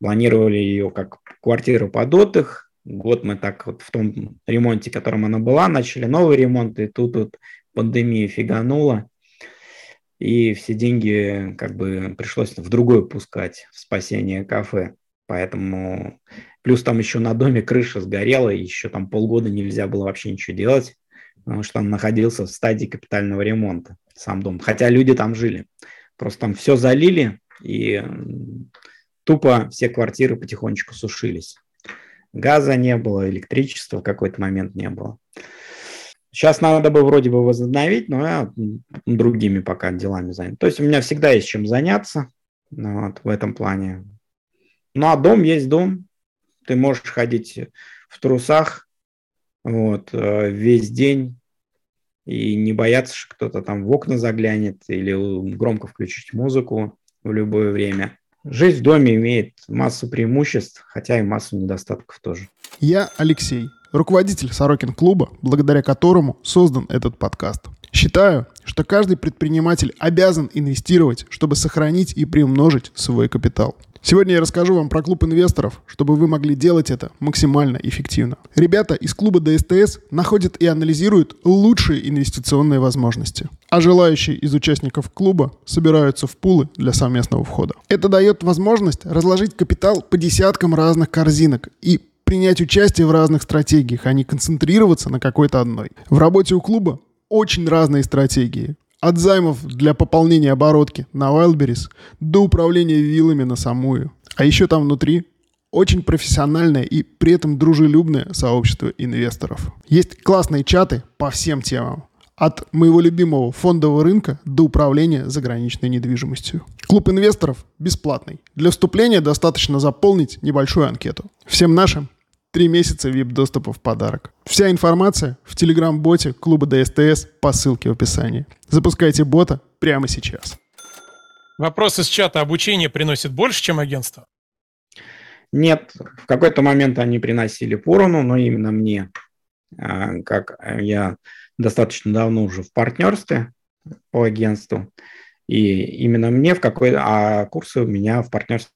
Планировали ее как квартиру под отдых. Год мы так вот в том ремонте, которым она была, начали новый ремонт, и тут вот пандемия фиганула и все деньги как бы пришлось в другое пускать, в спасение кафе. Поэтому плюс там еще на доме крыша сгорела, и еще там полгода нельзя было вообще ничего делать, потому что он находился в стадии капитального ремонта, сам дом. Хотя люди там жили. Просто там все залили, и тупо все квартиры потихонечку сушились. Газа не было, электричества в какой-то момент не было. Сейчас надо бы вроде бы возобновить, но я другими пока делами занят. То есть у меня всегда есть чем заняться ну вот, в этом плане. Ну а дом есть дом. Ты можешь ходить в трусах вот, э, весь день и не бояться, что кто-то там в окна заглянет или громко включить музыку в любое время. Жизнь в доме имеет массу преимуществ, хотя и массу недостатков тоже. Я Алексей руководитель Сорокин клуба, благодаря которому создан этот подкаст. Считаю, что каждый предприниматель обязан инвестировать, чтобы сохранить и приумножить свой капитал. Сегодня я расскажу вам про клуб инвесторов, чтобы вы могли делать это максимально эффективно. Ребята из клуба ДСТС находят и анализируют лучшие инвестиционные возможности, а желающие из участников клуба собираются в пулы для совместного входа. Это дает возможность разложить капитал по десяткам разных корзинок и принять участие в разных стратегиях, а не концентрироваться на какой-то одной. В работе у клуба очень разные стратегии. От займов для пополнения оборотки на Wildberries до управления виллами на Самую. А еще там внутри очень профессиональное и при этом дружелюбное сообщество инвесторов. Есть классные чаты по всем темам. От моего любимого фондового рынка до управления заграничной недвижимостью. Клуб инвесторов бесплатный. Для вступления достаточно заполнить небольшую анкету. Всем нашим три месяца VIP-доступа в подарок. Вся информация в телеграм-боте клуба ДСТС по ссылке в описании. Запускайте бота прямо сейчас. Вопрос из чата обучения приносит больше, чем агентство? Нет, в какой-то момент они приносили поровну, но именно мне, а, как я достаточно давно уже в партнерстве по агентству, и именно мне в какой а курсы у меня в партнерстве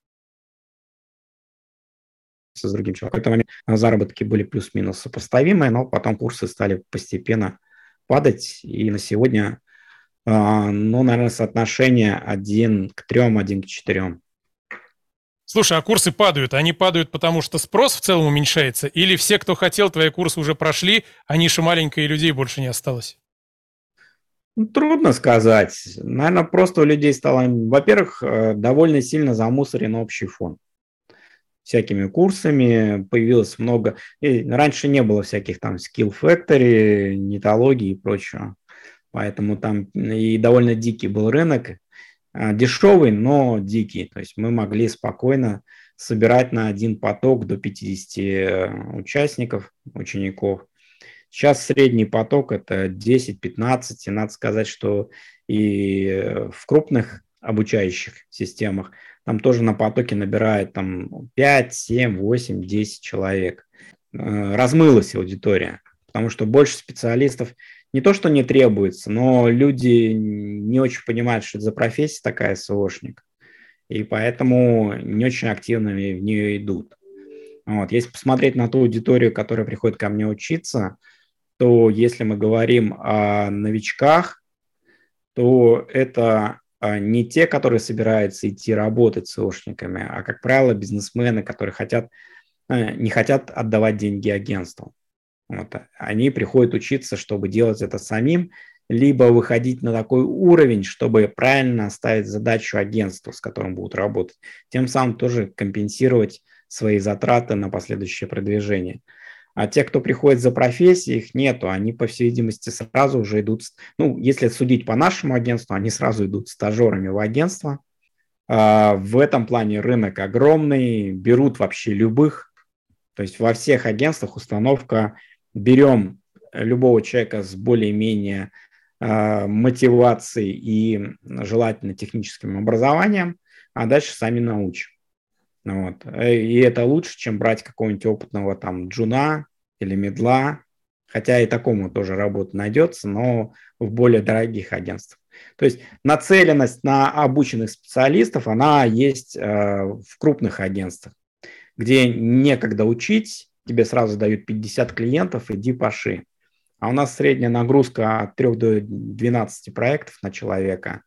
с другим человеком. В какой-то момент заработки были плюс-минус сопоставимые, но потом курсы стали постепенно падать, и на сегодня, а, ну, наверное, соотношение один к трем, один к четырем. Слушай, а курсы падают. Они падают, потому что спрос в целом уменьшается? Или все, кто хотел, твои курсы уже прошли, а ниша маленькая, и людей больше не осталось? Ну, трудно сказать. Наверное, просто у людей стало, во-первых, э, довольно сильно замусорен общий фон. Всякими курсами появилось много. И раньше не было всяких там skill factory, нетологии и прочего. Поэтому там и довольно дикий был рынок. А, дешевый, но дикий. То есть мы могли спокойно собирать на один поток до 50 э, участников, учеников. Сейчас средний поток это 10-15, и надо сказать, что и в крупных обучающих системах там тоже на потоке набирает там 5, 7, 8, 10 человек. Э, размылась аудитория, потому что больше специалистов не то, что не требуется, но люди не очень понимают, что это за профессия такая СОшник, и поэтому не очень активными в нее идут. Вот. Если посмотреть на ту аудиторию, которая приходит ко мне учиться, то если мы говорим о новичках, то это не те, которые собираются идти работать с СОшниками, а, как правило, бизнесмены, которые хотят, э, не хотят отдавать деньги агентству. Вот. Они приходят учиться, чтобы делать это самим, либо выходить на такой уровень, чтобы правильно ставить задачу агентству, с которым будут работать, тем самым тоже компенсировать свои затраты на последующее продвижение. А те, кто приходит за профессией, их нету, они, по всей видимости, сразу уже идут, ну, если судить по нашему агентству, они сразу идут стажерами в агентство. А, в этом плане рынок огромный, берут вообще любых, то есть во всех агентствах установка берем любого человека с более-менее э, мотивацией и желательно техническим образованием, а дальше сами научим. Вот. И это лучше, чем брать какого-нибудь опытного там джуна или медла, хотя и такому тоже работа найдется, но в более дорогих агентствах. То есть нацеленность на обученных специалистов, она есть э, в крупных агентствах, где некогда учить, тебе сразу дают 50 клиентов, иди паши. А у нас средняя нагрузка от 3 до 12 проектов на человека,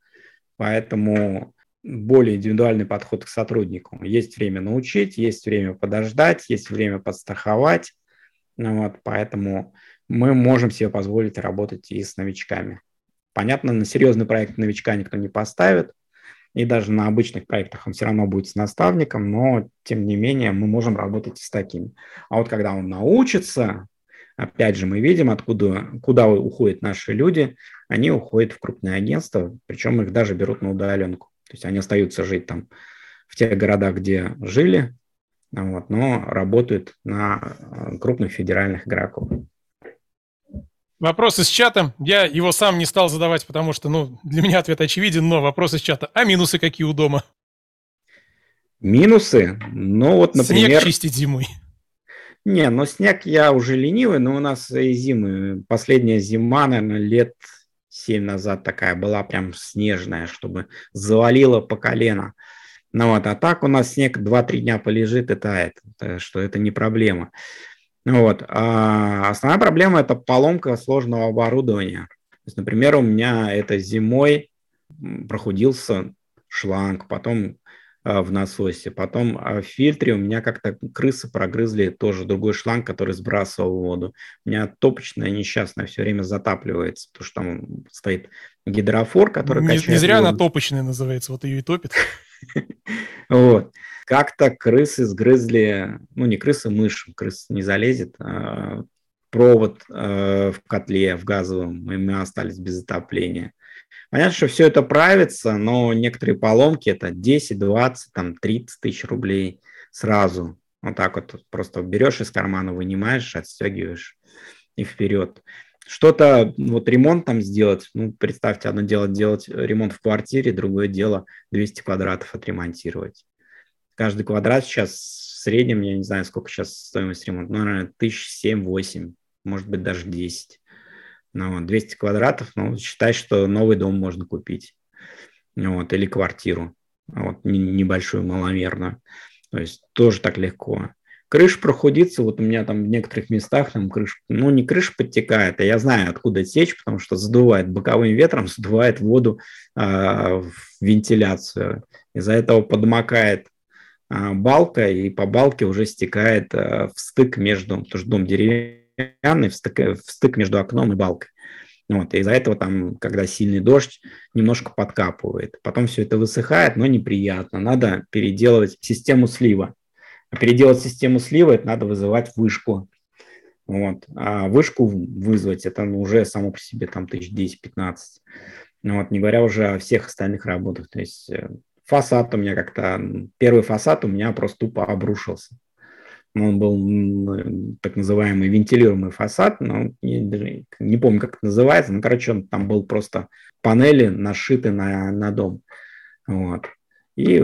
поэтому более индивидуальный подход к сотруднику. Есть время научить, есть время подождать, есть время подстраховать. Ну вот, поэтому мы можем себе позволить работать и с новичками. Понятно, на серьезный проект новичка никто не поставит, и даже на обычных проектах он все равно будет с наставником, но тем не менее мы можем работать и с такими. А вот когда он научится, опять же, мы видим, откуда, куда уходят наши люди, они уходят в крупные агентства, причем их даже берут на удаленку. То есть они остаются жить там в тех городах, где жили, вот, но работают на э, крупных федеральных игроков. Вопрос из чата. Я его сам не стал задавать, потому что, ну, для меня ответ очевиден, но вопрос из чата. А минусы какие у дома? Минусы? Ну, вот, например... Снег чистить зимой. Не, ну снег я уже ленивый, но у нас и зимы. Последняя зима, наверное, лет семь назад такая была прям снежная, чтобы завалило по колено. Ну вот, а так у нас снег 2-3 дня полежит и тает, что это не проблема. Вот. А основная проблема – это поломка сложного оборудования. То есть, например, у меня это зимой прохудился шланг, потом в насосе, потом а, в фильтре у меня как-то крысы прогрызли тоже другой шланг, который сбрасывал воду. У меня топочная несчастная все время затапливается, потому что там стоит гидрофор, который не, Не зря воду. она топочная называется, вот ее и топит. Вот. Как-то крысы сгрызли, ну не крысы, мышь, крыс не залезет, а провод в котле, в газовом, и мы остались без отопления. Понятно, что все это правится, но некоторые поломки это 10, 20, там 30 тысяч рублей сразу. Вот так вот просто берешь из кармана, вынимаешь, отстегиваешь и вперед. Что-то, вот ремонт там сделать, ну, представьте, одно дело делать ремонт в квартире, другое дело 200 квадратов отремонтировать. Каждый квадрат сейчас в среднем, я не знаю, сколько сейчас стоимость ремонта, ну, наверное, тысяч семь-восемь, может быть, даже 10. Ну, 200 квадратов, ну, считай, что новый дом можно купить. Вот, или квартиру, вот, небольшую, маломерную. То есть тоже так легко. Крыша прохудится, вот у меня там в некоторых местах там крыша, ну не крыша подтекает, а я знаю, откуда течь, потому что задувает боковым ветром, задувает воду э, в вентиляцию. Из-за этого подмокает э, балка, и по балке уже стекает э, в стык между, потому что дом деревянный, в стык, в стык между окном и балкой. Вот, из-за этого там, когда сильный дождь, немножко подкапывает. Потом все это высыхает, но неприятно. Надо переделывать систему слива. А переделать систему слива, это надо вызывать вышку. Вот. А вышку вызвать, это ну, уже само по себе там тысяч 10-15. Вот, не говоря уже о всех остальных работах. То есть э, фасад у меня как-то, первый фасад у меня просто тупо обрушился. Он был так называемый вентилируемый фасад, но не, не помню, как это называется, но, короче, он там был просто панели нашиты на, на дом. Вот. И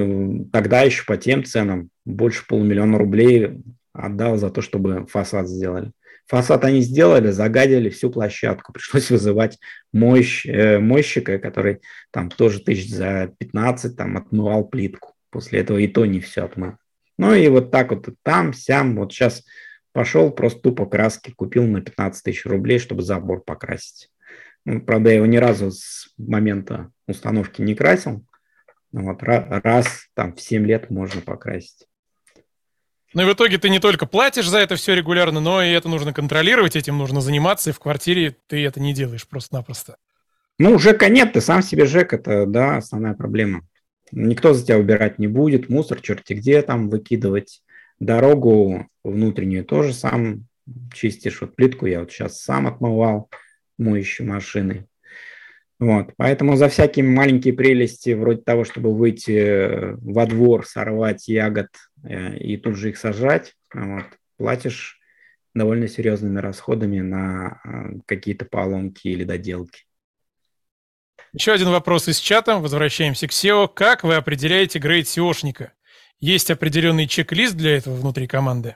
тогда еще по тем ценам больше полумиллиона рублей отдал за то, чтобы фасад сделали. Фасад они сделали, загадили всю площадку. Пришлось вызывать мощь, э, мойщика, который там тоже тысяч за 15 там отмывал плитку. После этого и то не все отмыл. Ну и вот так вот там, сям, вот сейчас пошел, просто тупо краски купил на 15 тысяч рублей, чтобы забор покрасить. Ну, правда, я его ни разу с момента установки не красил. Вот, раз там в 7 лет можно покрасить. Ну и в итоге ты не только платишь за это все регулярно, но и это нужно контролировать, этим нужно заниматься, и в квартире ты это не делаешь просто-напросто. Ну, ЖЭКа нет, ты сам себе ЖЭК, это, да, основная проблема. Никто за тебя убирать не будет, мусор черти где там выкидывать. Дорогу внутреннюю тоже сам чистишь. Вот плитку я вот сейчас сам отмывал моющей машиной. Вот, поэтому за всякие маленькие прелести, вроде того, чтобы выйти во двор, сорвать ягод э, и тут же их сажать, вот, платишь довольно серьезными расходами на э, какие-то поломки или доделки. Еще один вопрос из чата. Возвращаемся к SEO. Как вы определяете грейд SEOшника? Есть определенный чек-лист для этого внутри команды?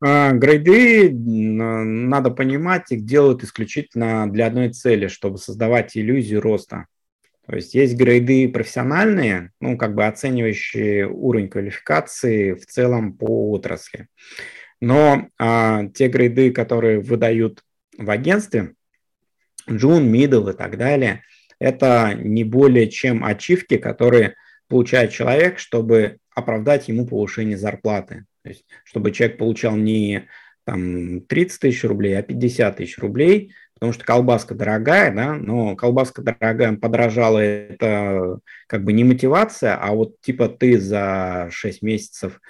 А, грейды, надо понимать, их делают исключительно для одной цели, чтобы создавать иллюзию роста. То есть есть грейды профессиональные, ну, как бы оценивающие уровень квалификации в целом по отрасли. Но а, те грейды, которые выдают в агентстве, Джун, Middle и так далее, это не более чем ачивки, которые получает человек, чтобы оправдать ему повышение зарплаты. То есть, чтобы человек получал не там 30 тысяч рублей, а 50 тысяч рублей, потому что колбаска дорогая, да, но колбаска дорогая подорожала, это как бы не мотивация, а вот типа ты за 6 месяцев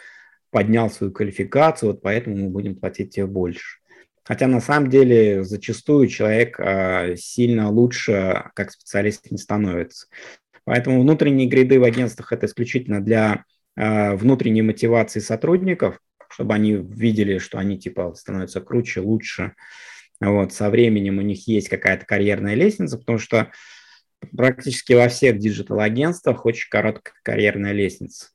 поднял свою квалификацию, вот поэтому мы будем платить тебе больше. Хотя на самом деле зачастую человек э, сильно лучше как специалист не становится. Поэтому внутренние гриды в агентствах это исключительно для э, внутренней мотивации сотрудников, чтобы они видели, что они типа становятся круче, лучше. Вот, со временем у них есть какая-то карьерная лестница, потому что практически во всех диджитал-агентствах очень короткая карьерная лестница.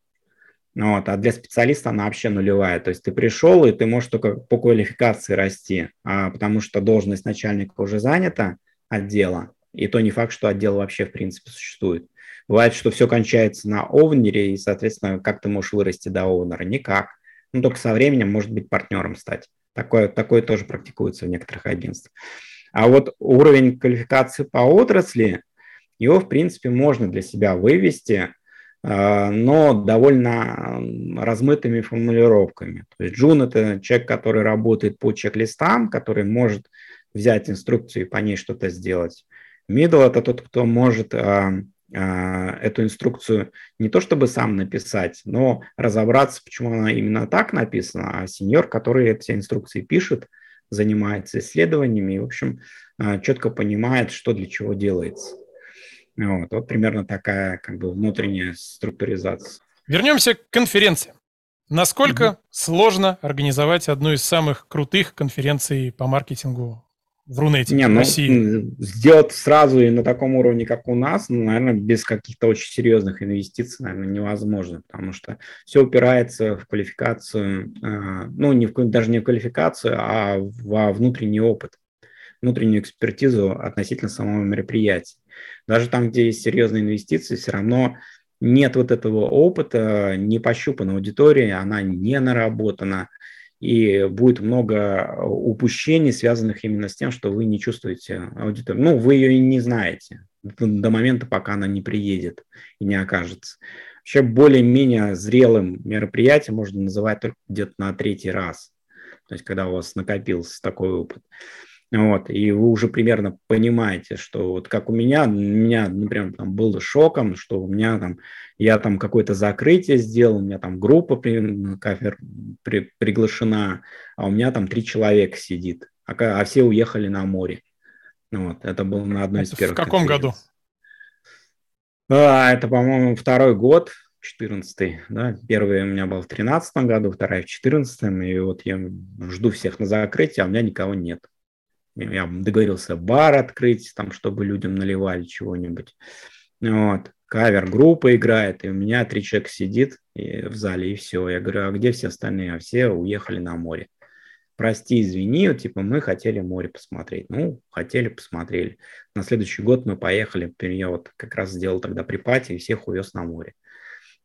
Вот, а для специалиста она вообще нулевая. То есть ты пришел, и ты можешь только по квалификации расти, а, потому что должность начальника уже занята отдела, и то не факт, что отдел вообще в принципе существует. Бывает, что все кончается на овнере, и, соответственно, как ты можешь вырасти до овнера? Никак. Ну, только со временем, может быть, партнером стать. Такое, такое тоже практикуется в некоторых агентствах. А вот уровень квалификации по отрасли, его, в принципе, можно для себя вывести но довольно размытыми формулировками. То есть Джун – это человек, который работает по чек-листам, который может взять инструкцию и по ней что-то сделать. Middle – это тот, кто может а, а, эту инструкцию не то чтобы сам написать, но разобраться, почему она именно так написана, а сеньор, который эти инструкции пишет, занимается исследованиями и, в общем, а, четко понимает, что для чего делается. Вот, вот примерно такая как бы внутренняя структуризация. Вернемся к конференции. Насколько mm-hmm. сложно организовать одну из самых крутых конференций по маркетингу в Рунете, Не, в ну, России? Сделать сразу и на таком уровне, как у нас, ну, наверное, без каких-то очень серьезных инвестиций, наверное, невозможно, потому что все упирается в квалификацию, э, ну, не в, даже не в квалификацию, а во внутренний опыт, внутреннюю экспертизу относительно самого мероприятия. Даже там, где есть серьезные инвестиции, все равно нет вот этого опыта, не пощупана аудитория, она не наработана, и будет много упущений, связанных именно с тем, что вы не чувствуете аудиторию. Ну, вы ее и не знаете до момента, пока она не приедет и не окажется. Вообще более-менее зрелым мероприятием можно называть только где-то на третий раз. То есть, когда у вас накопился такой опыт. Вот, и вы уже примерно понимаете, что вот как у меня, у меня, например, там было шоком, что у меня там, я там какое-то закрытие сделал, у меня там группа при, кафер при, приглашена, а у меня там три человека сидит, а, а все уехали на море. Вот, это было на одной это из первых. В каком году? А, это, по-моему, второй год, 14 да, первый у меня был в 13 году, вторая в 14 и вот я жду всех на закрытие, а у меня никого нет. Я договорился бар открыть, там, чтобы людям наливали чего-нибудь. Вот. Кавер-группа играет, и у меня три человека сидит в зале, и все. Я говорю, а где все остальные? А все уехали на море. Прости, извини, типа мы хотели море посмотреть. Ну, хотели, посмотрели. На следующий год мы поехали, я вот как раз сделал тогда припати и всех увез на море.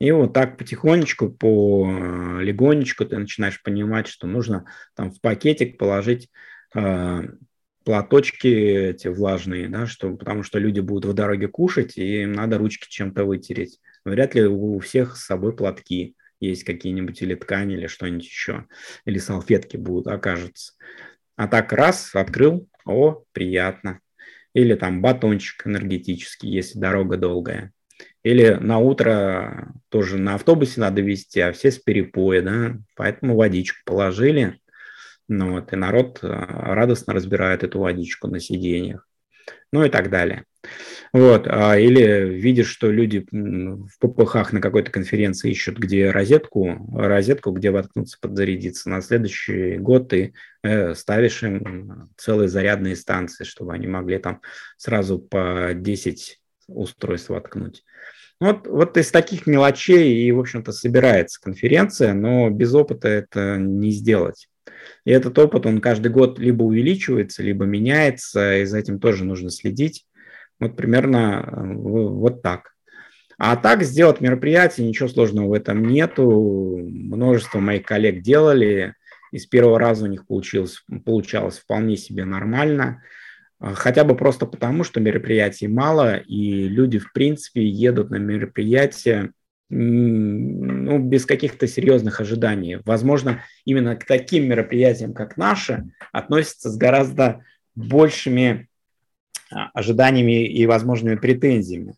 И вот так потихонечку, по э, легонечку ты начинаешь понимать, что нужно там в пакетик положить э, платочки эти влажные, да, что, потому что люди будут в дороге кушать, и им надо ручки чем-то вытереть. Вряд ли у всех с собой платки есть какие-нибудь или ткани, или что-нибудь еще, или салфетки будут, окажется. А так раз, открыл, о, приятно. Или там батончик энергетический, если дорога долгая. Или на утро тоже на автобусе надо везти, а все с перепоя, да, поэтому водичку положили, ну, вот, и народ э, радостно разбирает эту водичку на сиденьях. Ну и так далее. Вот. А, или видишь, что люди в ППХ на какой-то конференции ищут, где розетку, розетку, где воткнуться, подзарядиться. На следующий год ты э, ставишь им целые зарядные станции, чтобы они могли там сразу по 10 устройств воткнуть. Вот, вот из таких мелочей и, в общем-то, собирается конференция, но без опыта это не сделать. И этот опыт, он каждый год либо увеличивается, либо меняется, и за этим тоже нужно следить. Вот примерно э, вот так. А так сделать мероприятие, ничего сложного в этом нету. Множество моих коллег делали, и с первого раза у них получилось, получалось вполне себе нормально. А, хотя бы просто потому, что мероприятий мало, и люди, в принципе, едут на мероприятия ну, без каких-то серьезных ожиданий. Возможно, именно к таким мероприятиям, как наши, относятся с гораздо большими а, ожиданиями и возможными претензиями.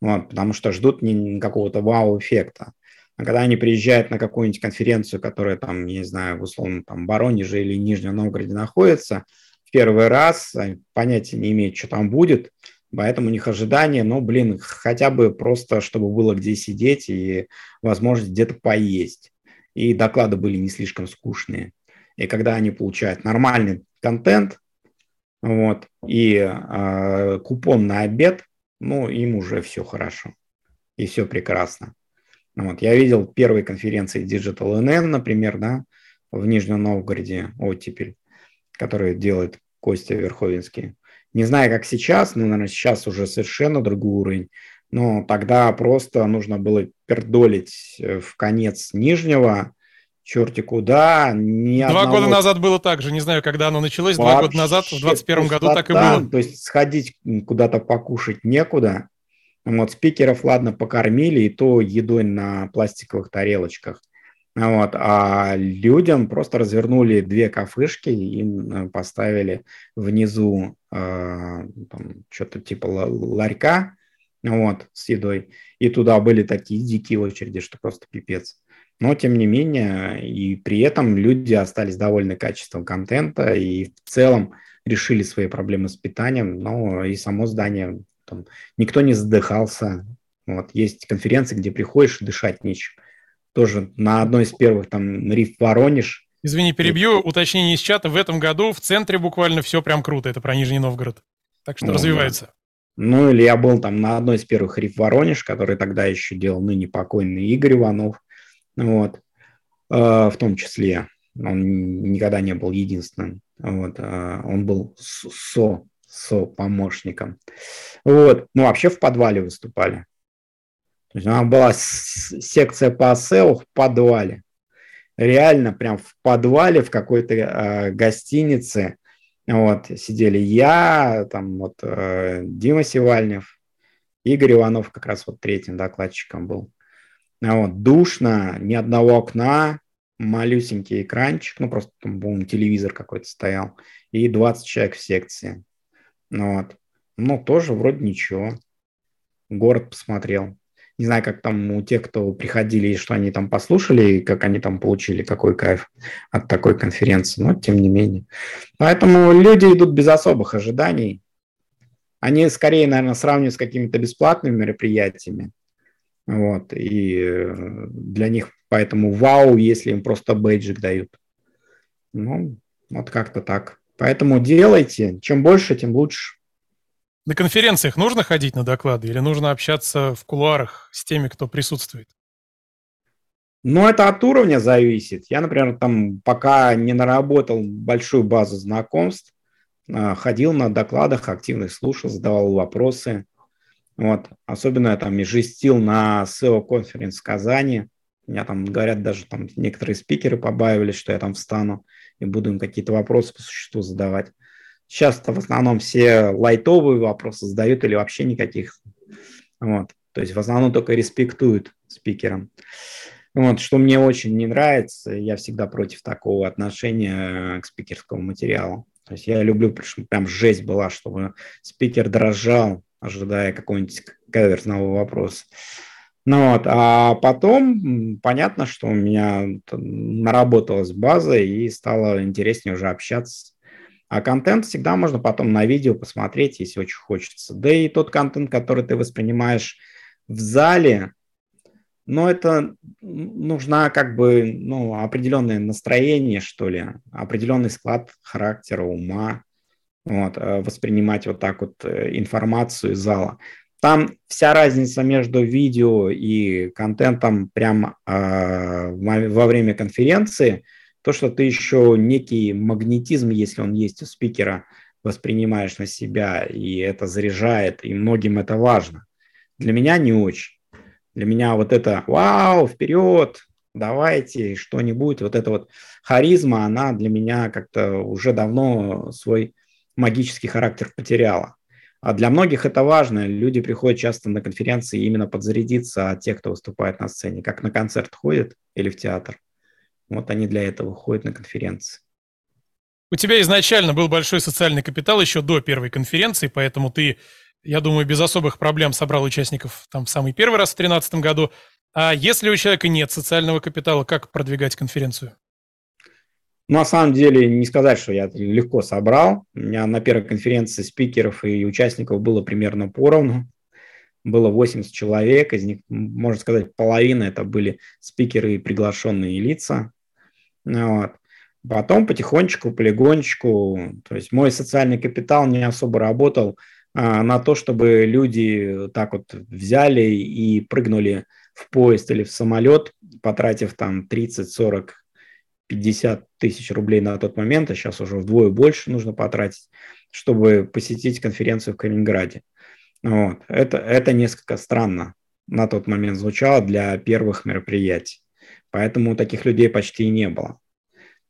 Вот, потому что ждут не какого-то вау-эффекта. А когда они приезжают на какую-нибудь конференцию, которая там, не знаю, в условно там Воронеже или Нижнем Новгороде находится, в первый раз понятия не имеют, что там будет, Поэтому у них ожидания, ну, блин, хотя бы просто, чтобы было где сидеть и возможность где-то поесть. И доклады были не слишком скучные. И когда они получают нормальный контент, вот, и э, купон на обед, ну, им уже все хорошо. И все прекрасно. Вот, я видел первые конференции Digital NN, например, да, в Нижнем Новгороде, оттепель, который делает Костя Верховинский. Не знаю, как сейчас, но, наверное, сейчас уже совершенно другой уровень. Но тогда просто нужно было пердолить э, в конец нижнего, черти куда. Ни два одного... года назад было так же. Не знаю, когда оно началось. Вообще два года назад, в 21 году так и было. То есть сходить куда-то покушать некуда. Вот спикеров, ладно, покормили, и то едой на пластиковых тарелочках. Вот, а людям просто развернули две кафешки и поставили внизу э, что-то типа ларька вот, с едой. И туда были такие дикие очереди, что просто пипец. но тем не менее, и при этом люди остались довольны качеством контента и в целом решили свои проблемы с питанием, но и само здание, там, никто не задыхался. Вот, есть конференции, где приходишь дышать нечем. Тоже на одной из первых, там, Риф Воронеж. Извини, перебью, уточнение из чата. В этом году в центре буквально все прям круто, это про Нижний Новгород. Так что ну, развивается. Да. Ну, или я был там на одной из первых Риф Воронеж, который тогда еще делал ныне покойный Игорь Иванов. Вот. Э, в том числе. Он никогда не был единственным. Вот. Э, он был со, со помощником. Вот. Ну, вообще в подвале выступали. То есть она была секция по SEO в подвале. Реально прям в подвале в какой-то э, гостинице вот, сидели я, там вот э, Дима Сивальнев, Игорь Иванов как раз вот третьим докладчиком был. Вот, душно, ни одного окна, малюсенький экранчик, ну просто там, по телевизор какой-то стоял, и 20 человек в секции. Ну, вот. Ну, тоже вроде ничего. Город посмотрел. Не знаю, как там у тех, кто приходили, и что они там послушали, и как они там получили, какой кайф от такой конференции, но тем не менее. Поэтому люди идут без особых ожиданий. Они скорее, наверное, сравнивают с какими-то бесплатными мероприятиями. Вот, и э, для них поэтому вау, если им просто бейджик дают. Ну, вот как-то так. Поэтому делайте. Чем больше, тем лучше. На конференциях нужно ходить на доклады или нужно общаться в кулуарах с теми, кто присутствует? Ну, это от уровня зависит. Я, например, там пока не наработал большую базу знакомств, а, ходил на докладах, активно слушал, задавал вопросы. Вот. Особенно я там и жестил на SEO конференц в Казани. Меня там говорят, даже там некоторые спикеры побаивались, что я там встану и буду им какие-то вопросы по существу задавать. Сейчас-то в основном все лайтовые вопросы задают или вообще никаких. Вот. То есть в основном только респектуют спикерам. Вот, что мне очень не нравится, я всегда против такого отношения к спикерскому материалу. То есть я люблю, прям жесть была, чтобы спикер дрожал, ожидая какого-нибудь каверзного вопроса. Ну вот, а потом понятно, что у меня наработалась база и стало интереснее уже общаться а контент всегда можно потом на видео посмотреть, если очень хочется. Да и тот контент, который ты воспринимаешь в зале, но это нужна как бы ну, определенное настроение, что ли, определенный склад характера, ума, вот, э, воспринимать вот так вот э, информацию из зала. Там вся разница между видео и контентом прямо э, во время конференции – то, что ты еще некий магнетизм, если он есть у спикера, воспринимаешь на себя, и это заряжает, и многим это важно. Для меня не очень. Для меня вот это «Вау, вперед! Давайте что-нибудь!» Вот эта вот харизма, она для меня как-то уже давно свой магический характер потеряла. А для многих это важно. Люди приходят часто на конференции именно подзарядиться от тех, кто выступает на сцене, как на концерт ходят или в театр. Вот они для этого ходят на конференции. У тебя изначально был большой социальный капитал еще до первой конференции, поэтому ты, я думаю, без особых проблем собрал участников там в самый первый раз в 2013 году. А если у человека нет социального капитала, как продвигать конференцию? На самом деле, не сказать, что я легко собрал. У меня на первой конференции спикеров и участников было примерно поровну было 80 человек, из них, можно сказать, половина это были спикеры и приглашенные лица. Вот. Потом потихонечку, полигончику, то есть мой социальный капитал не особо работал а, на то, чтобы люди так вот взяли и прыгнули в поезд или в самолет, потратив там 30, 40, 50 тысяч рублей на тот момент, а сейчас уже вдвое больше нужно потратить, чтобы посетить конференцию в Калининграде. Вот. Это, это несколько странно на тот момент звучало для первых мероприятий. Поэтому таких людей почти не было.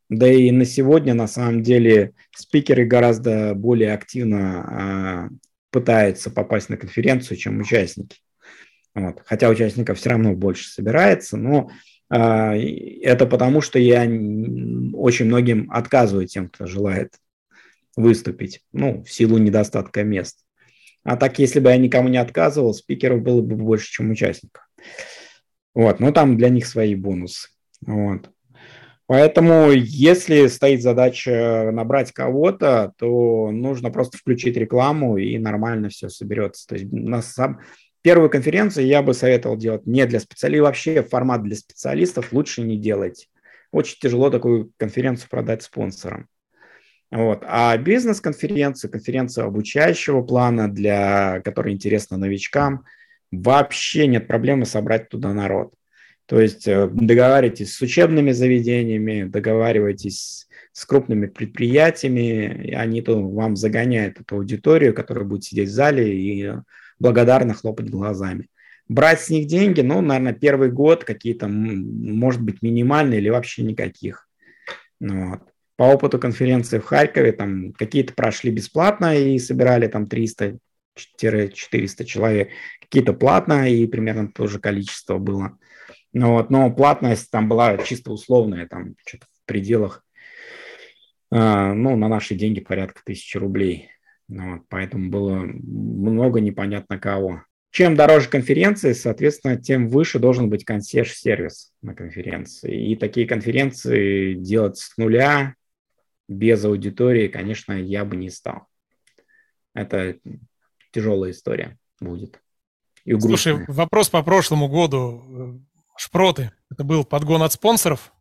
Да и на сегодня, на самом деле, спикеры гораздо более активно э, пытаются попасть на конференцию, чем участники. Вот. Хотя участников все равно больше собирается, но э, это потому, что я очень многим отказываю тем, кто желает выступить, ну, в силу недостатка мест. А так, если бы я никому не отказывал, спикеров было бы больше, чем участников. Вот, но там для них свои бонусы. Вот. Поэтому, если стоит задача набрать кого-то, то нужно просто включить рекламу и нормально все соберется. То есть на сам... первую конференцию я бы советовал делать не для специалистов, вообще формат для специалистов лучше не делать. Очень тяжело такую конференцию продать спонсорам. Вот. А бизнес-конференция, конференция обучающего плана, для которой интересна новичкам, вообще нет проблемы собрать туда народ. То есть э, договаривайтесь с учебными заведениями, договаривайтесь с крупными предприятиями, и они то вам загоняют эту аудиторию, которая будет сидеть в зале и благодарно хлопать глазами. Брать с них деньги, ну, наверное, первый год какие-то, может быть, минимальные или вообще никаких. Ну вот. По опыту конференции в Харькове, там какие-то прошли бесплатно и собирали там 300-400 человек, какие-то платно и примерно то же количество было. Ну, вот, но платность там была чисто условная, там что-то в пределах, э, ну, на наши деньги порядка тысячи рублей. Ну, вот, поэтому было много непонятно кого. Чем дороже конференции, соответственно, тем выше должен быть консьерж-сервис на конференции. И такие конференции делать с нуля, без аудитории, конечно, я бы не стал. Это тяжелая история будет. И Слушай, вопрос по прошлому году. Шпроты. Это был подгон от спонсоров?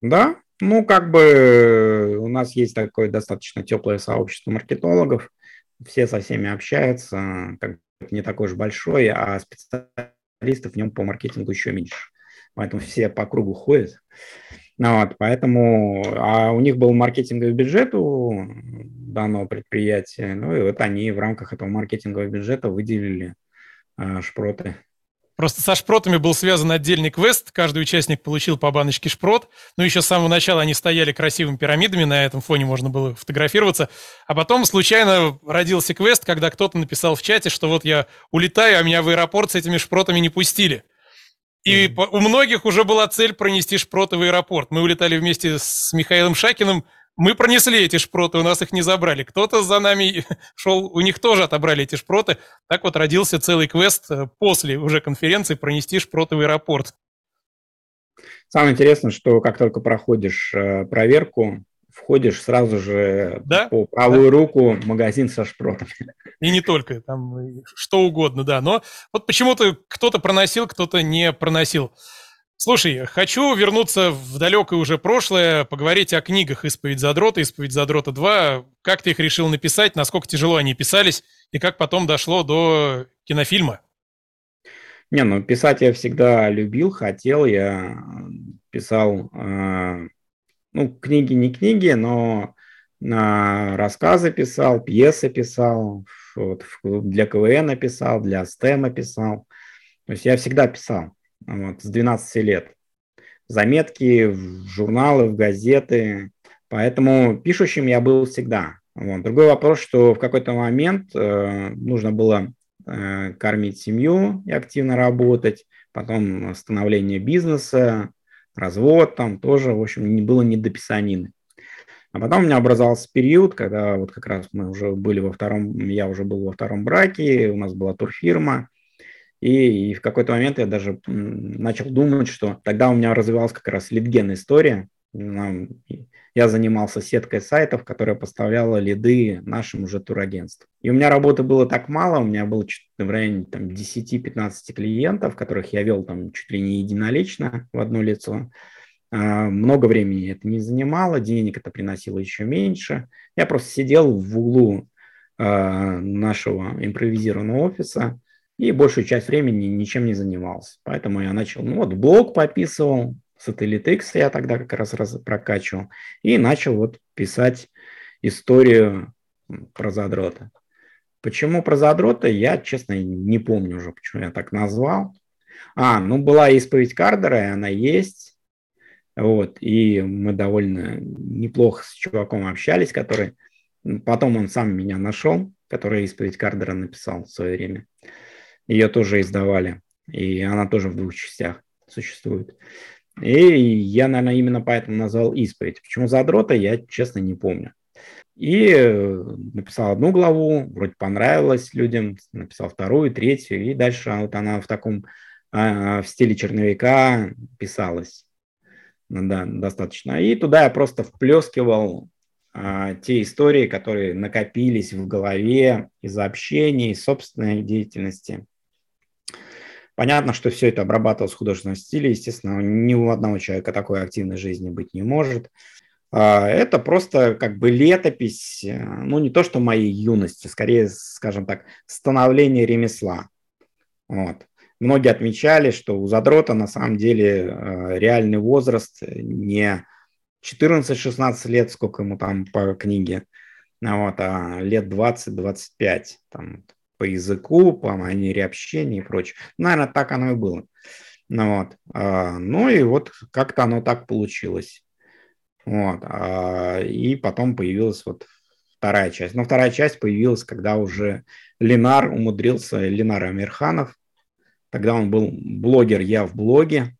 Да, ну как бы у нас есть такое достаточно теплое сообщество маркетологов. Все со всеми общаются, как не такой уж большой, а специалистов в нем по маркетингу еще меньше. Поэтому все по кругу ходят. Ну, вот, поэтому, а у них был маркетинговый бюджет у данного предприятия, ну и вот они в рамках этого маркетингового бюджета выделили а, шпроты. Просто со шпротами был связан отдельный квест, каждый участник получил по баночке шпрот, ну еще с самого начала они стояли красивыми пирамидами, на этом фоне можно было фотографироваться, а потом случайно родился квест, когда кто-то написал в чате, что вот я улетаю, а меня в аэропорт с этими шпротами не пустили. И mm-hmm. у многих уже была цель пронести шпроты в аэропорт. Мы улетали вместе с Михаилом Шакиным мы пронесли эти шпроты, у нас их не забрали. Кто-то за нами шел, у них тоже отобрали эти шпроты. Так вот родился целый квест э, после уже конференции пронести шпроты в аэропорт. Самое интересное, что как только проходишь э, проверку, входишь сразу же да? по правую да. руку магазин со шпротами. И не только, там что угодно, да. Но вот почему-то кто-то проносил, кто-то не проносил. Слушай, хочу вернуться в далекое уже прошлое, поговорить о книгах «Исповедь задрота», «Исповедь задрота 2». Как ты их решил написать, насколько тяжело они писались, и как потом дошло до кинофильма? Не, ну писать я всегда любил, хотел. Я писал, э, ну, книги не книги, но на рассказы писал, пьесы писал, вот, для КВН писал, для СТЭМа писал. То есть я всегда писал вот, с 12 лет. Заметки в журналы, в газеты. Поэтому пишущим я был всегда. Вот. Другой вопрос, что в какой-то момент э, нужно было э, кормить семью и активно работать, потом становление бизнеса, развод там тоже, в общем, не было не до писанины. А потом у меня образовался период, когда вот как раз мы уже были во втором, я уже был во втором браке, у нас была турфирма, и, и в какой-то момент я даже начал думать, что тогда у меня развивалась как раз лидген история. Я занимался сеткой сайтов, которая поставляла лиды нашим уже турагентствам. И у меня работы было так мало, у меня было в районе там, 10-15 клиентов, которых я вел там чуть ли не единолично в одно лицо. А, много времени это не занимало, денег это приносило еще меньше. Я просто сидел в углу а, нашего импровизированного офиса, и большую часть времени ничем не занимался. Поэтому я начал, ну вот, блог пописывал, Satellite X я тогда как раз, раз прокачивал, и начал вот писать историю про задрота. Почему про задрота, я, честно, не помню уже, почему я так назвал. А, ну, была исповедь Кардера, и она есть. Вот, и мы довольно неплохо с чуваком общались, который... Потом он сам меня нашел, который исповедь Кардера написал в свое время. Ее тоже издавали, и она тоже в двух частях существует. И я, наверное, именно поэтому назвал «Исповедь». Почему «Задрота» я, честно, не помню. И э, написал одну главу, вроде понравилось людям, написал вторую, третью, и дальше вот она в таком, а, в стиле черновика писалась. Да, достаточно. И туда я просто вплескивал а, те истории, которые накопились в голове из-за общения, из собственной деятельности. Понятно, что все это обрабатывалось в художественном стиле. Естественно, ни у одного человека такой активной жизни быть не может. А, это просто как бы летопись, э, ну не то что моей юности, скорее, скажем так, становление ремесла. Вот. Многие отмечали, что у задрота на самом деле э, реальный возраст не 14-16 лет, сколько ему там по книге, вот, а лет 20-25, там, по языку, по манере общения и прочее. Наверное, так оно и было. Ну, вот. А, ну и вот как-то оно так получилось. Вот. А, и потом появилась вот вторая часть. Но вторая часть появилась, когда уже Ленар умудрился, Ленар Амирханов, тогда он был блогер «Я в блоге»,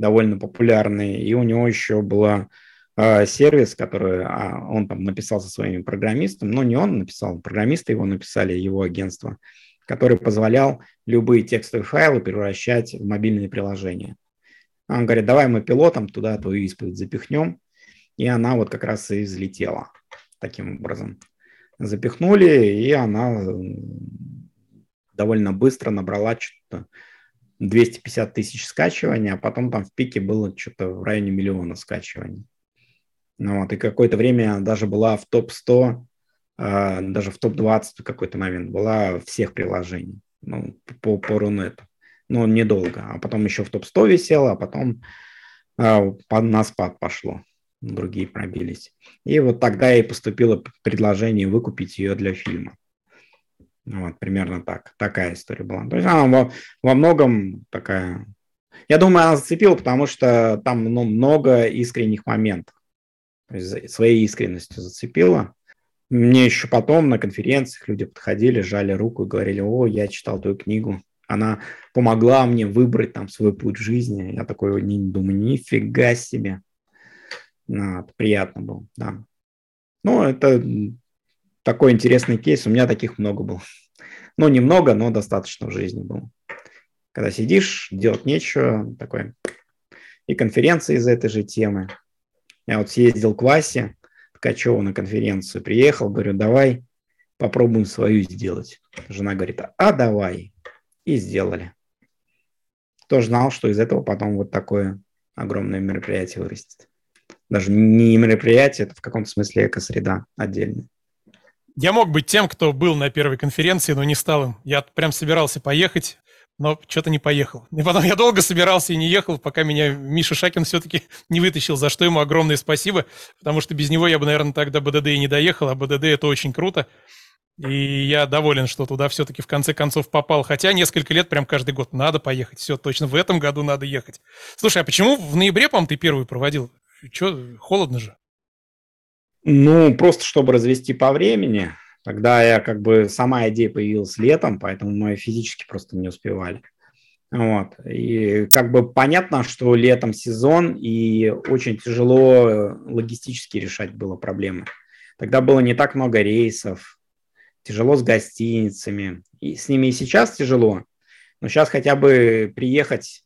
довольно популярный, и у него еще была сервис, который э, он там написал со своими программистами, но не он написал, программисты его написали, его агентство, который позволял любые текстовые файлы превращать в мобильные приложения. Он говорит, давай мы пилотом туда твою исповедь запихнем, и она вот как раз и взлетела таким образом. Запихнули, и она довольно быстро набрала что-то 250 тысяч скачиваний, а потом там в пике было что-то в районе миллиона скачиваний. Ну, вот, и какое-то время даже была в топ-100, э, а, даже в топ-20 в какой-то момент была всех приложений ну, по, по Рунету. Но недолго. А потом еще в топ-100 висела, а потом э, на спад пошло. Другие пробились. И вот тогда и поступило предложение выкупить ее для фильма. Вот, примерно так. Такая история была. То есть она во, во многом такая... Я думаю, она зацепила, потому что там ну, много искренних моментов. Своей искренностью зацепила. Мне еще потом на конференциях люди подходили, жали руку и говорили, о, я читал твою книгу. Она помогла мне выбрать там свой путь в жизни. Я такой не, думаю, нифига себе. Ну, приятно было, да. Ну, это такой интересный кейс. У меня таких много было. Ну, немного, но достаточно в жизни было. Когда сидишь, делать нечего, такой. И конференции из этой же темы. Я вот съездил к Васе Ткачеву на конференцию, приехал, говорю, давай попробуем свою сделать. Жена говорит, а давай. И сделали. Кто знал, что из этого потом вот такое огромное мероприятие вырастет. Даже не мероприятие, это в каком-то смысле экосреда отдельная. Я мог быть тем, кто был на первой конференции, но не стал им. Я прям собирался поехать, но что-то не поехал. И потом я долго собирался и не ехал, пока меня Миша Шакин все-таки не вытащил, за что ему огромное спасибо, потому что без него я бы, наверное, тогда БДД и не доехал, а БДД это очень круто. И я доволен, что туда все-таки в конце концов попал. Хотя несколько лет прям каждый год надо поехать. Все, точно в этом году надо ехать. Слушай, а почему в ноябре, по-моему, ты первый проводил? Че, холодно же. Ну, просто чтобы развести по времени. Тогда я как бы сама идея появилась летом, поэтому мы физически просто не успевали. Вот. И как бы понятно, что летом сезон, и очень тяжело логистически решать было проблемы. Тогда было не так много рейсов, тяжело с гостиницами. И с ними и сейчас тяжело, но сейчас хотя бы приехать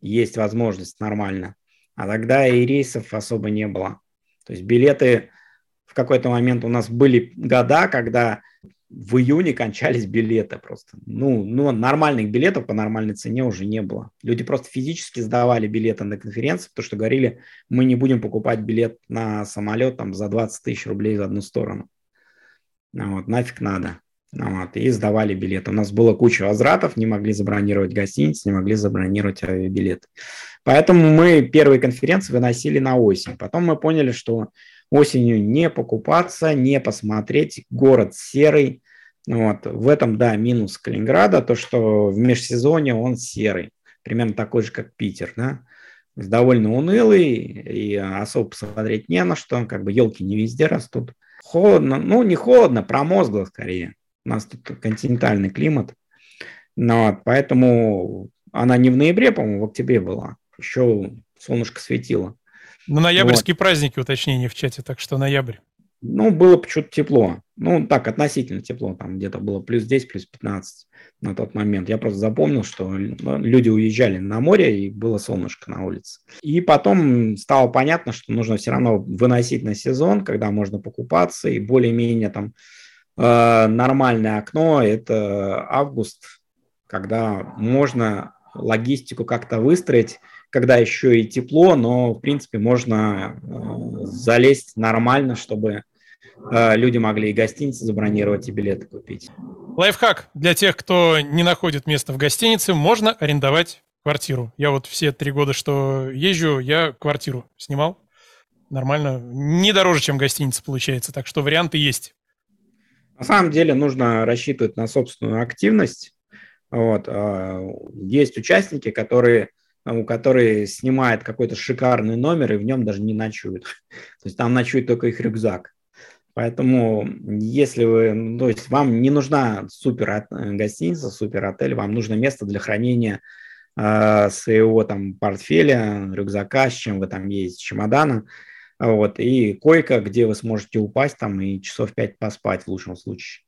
есть возможность нормально. А тогда и рейсов особо не было. То есть билеты в какой-то момент у нас были года, когда в июне кончались билеты просто. Ну, ну, нормальных билетов по нормальной цене уже не было. Люди просто физически сдавали билеты на конференции, потому что говорили, мы не будем покупать билет на самолет там за 20 тысяч рублей в одну сторону. Ну, вот, нафиг надо. Ну, вот, и сдавали билеты. У нас было куча возвратов, не могли забронировать гостиницы, не могли забронировать авиабилеты. Поэтому мы первые конференции выносили на осень. Потом мы поняли, что осенью не покупаться, не посмотреть, город серый. Вот. В этом, да, минус Калининграда, то, что в межсезонье он серый, примерно такой же, как Питер, да, довольно унылый, и особо посмотреть не на что, как бы елки не везде растут. Холодно, ну, не холодно, промозгло скорее. У нас тут континентальный климат. Ну поэтому она не в ноябре, по-моему, в октябре была. Еще солнышко светило. На ноябрьские вот. праздники уточнение в чате, так что ноябрь. Ну, было почему-то тепло. Ну, так, относительно тепло. Там где-то было плюс 10, плюс 15 на тот момент. Я просто запомнил, что ну, люди уезжали на море, и было солнышко на улице. И потом стало понятно, что нужно все равно выносить на сезон, когда можно покупаться, и более-менее там э, нормальное окно – это август, когда можно логистику как-то выстроить, когда еще и тепло, но, в принципе, можно э, залезть нормально, чтобы э, люди могли и гостиницы забронировать, и билеты купить. Лайфхак для тех, кто не находит место в гостинице, можно арендовать квартиру. Я вот все три года, что езжу, я квартиру снимал. Нормально. Не дороже, чем гостиница получается. Так что варианты есть. На самом деле нужно рассчитывать на собственную активность. Вот. А, есть участники, которые у которые снимают какой-то шикарный номер и в нем даже не ночуют. То есть там ночует только их рюкзак. Поэтому, если вы, то есть вам не нужна супер гостиница, супер отель, вам нужно место для хранения э, своего там портфеля, рюкзака, с чем вы там ездите, чемодана, вот, и койка, где вы сможете упасть там и часов пять поспать в лучшем случае.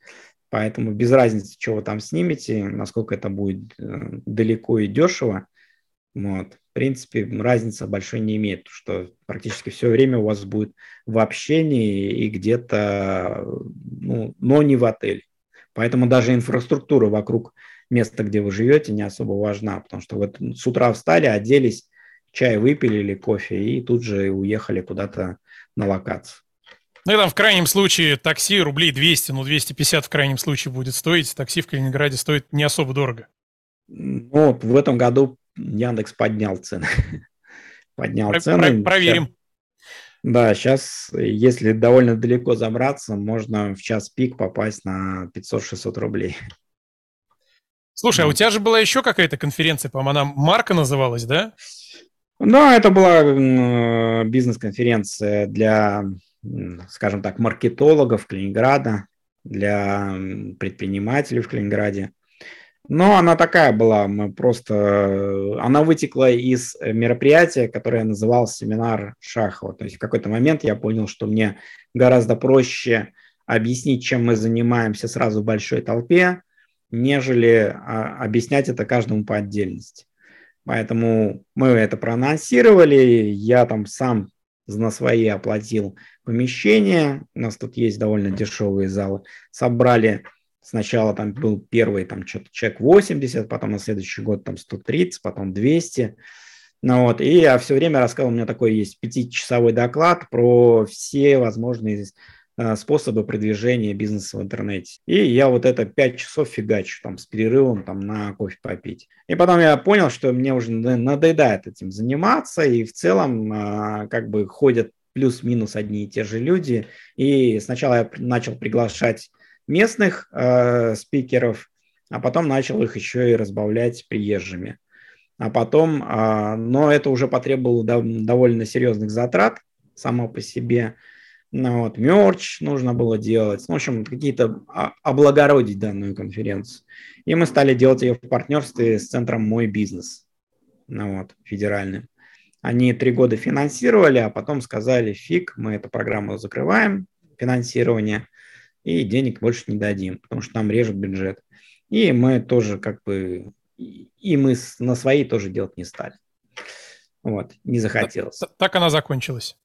Поэтому без разницы, что вы там снимете, насколько это будет э, далеко и дешево, вот. В принципе, разница большой не имеет, что практически все время у вас будет в общении и где-то, ну, но не в отеле. Поэтому даже инфраструктура вокруг места, где вы живете, не особо важна, потому что вы с утра встали, оделись, чай выпили или кофе и тут же уехали куда-то на локацию. Ну и там в крайнем случае такси рублей 200, ну 250 в крайнем случае будет стоить. Такси в Калининграде стоит не особо дорого. Ну, в этом году Яндекс поднял цены. поднял про, цены. Про, проверим. Да, сейчас, если довольно далеко забраться, можно в час пик попасть на 500-600 рублей. Слушай, а у тебя же была еще какая-то конференция, по-моему, она Марка называлась, да? Да, это была бизнес-конференция для, скажем так, маркетологов Калининграда, для предпринимателей в Калининграде. Но она такая была, мы просто... Она вытекла из мероприятия, которое называлось семинар Шахова. То есть в какой-то момент я понял, что мне гораздо проще объяснить, чем мы занимаемся сразу в большой толпе, нежели а, объяснять это каждому по отдельности. Поэтому мы это проанонсировали, я там сам на свои оплатил помещение, у нас тут есть довольно дешевые залы, собрали Сначала там был первый там что-то чек 80, потом на следующий год там 130, потом 200. Ну вот, и я все время рассказывал, у меня такой есть пятичасовой доклад про все возможные э, способы продвижения бизнеса в интернете. И я вот это 5 часов фигачу там с перерывом там на кофе попить. И потом я понял, что мне уже надоедает этим заниматься, и в целом э, как бы ходят плюс-минус одни и те же люди. И сначала я начал приглашать местных э, спикеров, а потом начал их еще и разбавлять приезжими. А потом, э, но это уже потребовало дов- довольно серьезных затрат само по себе. Ну, вот, мерч нужно было делать. Ну, в общем, какие-то облагородить данную конференцию. И мы стали делать ее в партнерстве с центром «Мой бизнес», ну, вот, федеральным. Они три года финансировали, а потом сказали, фиг, мы эту программу закрываем, финансирование, и денег больше не дадим, потому что нам режут бюджет. И мы тоже как бы, и мы на свои тоже делать не стали. Вот, не захотелось. Так, так она закончилась.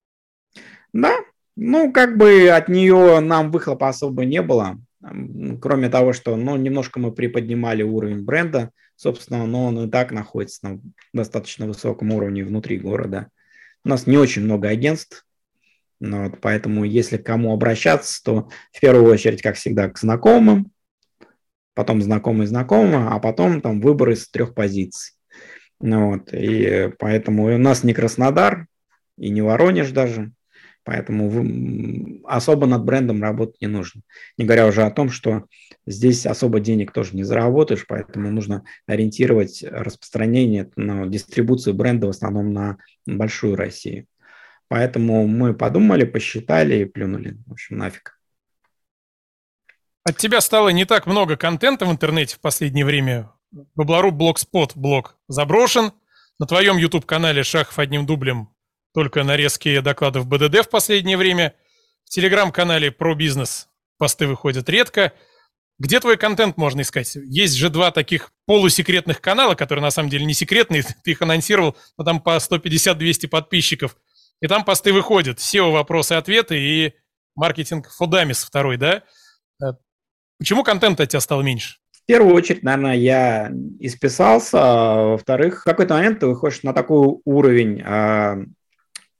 Да, ну, как бы от нее нам выхлопа особо не было, кроме того, что, ну, немножко мы приподнимали уровень бренда, собственно, но он и так находится на достаточно высоком уровне внутри города. У нас не очень много агентств, вот, поэтому, если к кому обращаться, то в первую очередь, как всегда, к знакомым, потом знакомые знакомые, а потом там выбор из трех позиций. Ну, вот, и поэтому у нас не Краснодар и не Воронеж даже, поэтому в, особо над брендом работать не нужно. Не говоря уже о том, что здесь особо денег тоже не заработаешь, поэтому нужно ориентировать распространение, ну, дистрибуцию бренда в основном на большую Россию. Поэтому мы подумали, посчитали и плюнули. В общем, нафиг. От тебя стало не так много контента в интернете в последнее время. Баблоруб Блогспот блог заброшен. На твоем YouTube-канале Шахов одним дублем только нарезки докладов БДД в последнее время. В телеграм-канале про бизнес посты выходят редко. Где твой контент можно искать? Есть же два таких полусекретных канала, которые на самом деле не секретные, ты их анонсировал, но там по 150-200 подписчиков. И там посты выходят, SEO вопросы-ответы и маркетинг Фудамис второй, да? Э, почему контента от тебя стало меньше? В первую очередь, наверное, я исписался. А во-вторых, в какой-то момент ты выходишь на такой уровень а,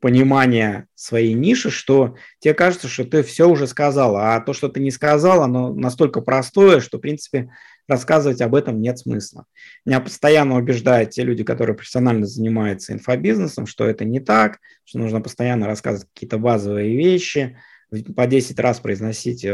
понимания своей ниши, что тебе кажется, что ты все уже сказал, а то, что ты не сказал, оно настолько простое, что, в принципе, рассказывать об этом нет смысла. Меня постоянно убеждают те люди, которые профессионально занимаются инфобизнесом, что это не так, что нужно постоянно рассказывать какие-то базовые вещи, по 10 раз произносить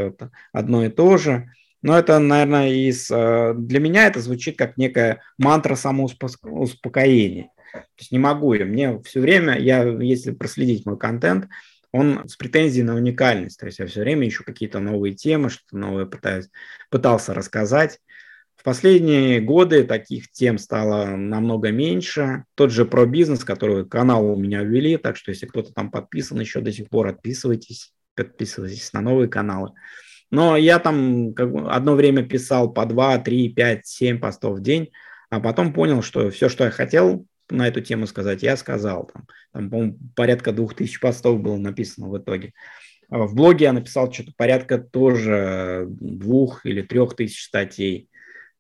одно и то же. Но это, наверное, из, э, для меня это звучит как некая мантра самоуспокоения. То есть не могу я. Мне все время, я, если проследить мой контент, он с претензией на уникальность. То есть я все время ищу какие-то новые темы, что-то новое пытаюсь, пытался рассказать. В последние годы таких тем стало намного меньше. Тот же про бизнес, который канал у меня ввели, так что если кто-то там подписан еще до сих пор, отписывайтесь, подписывайтесь на новые каналы. Но я там как бы одно время писал по 2, 3, 5, 7 постов в день, а потом понял, что все, что я хотел, на эту тему сказать, я сказал. Там, там по-моему, порядка двух тысяч постов было написано в итоге. А в блоге я написал что-то порядка тоже двух или трех тысяч статей.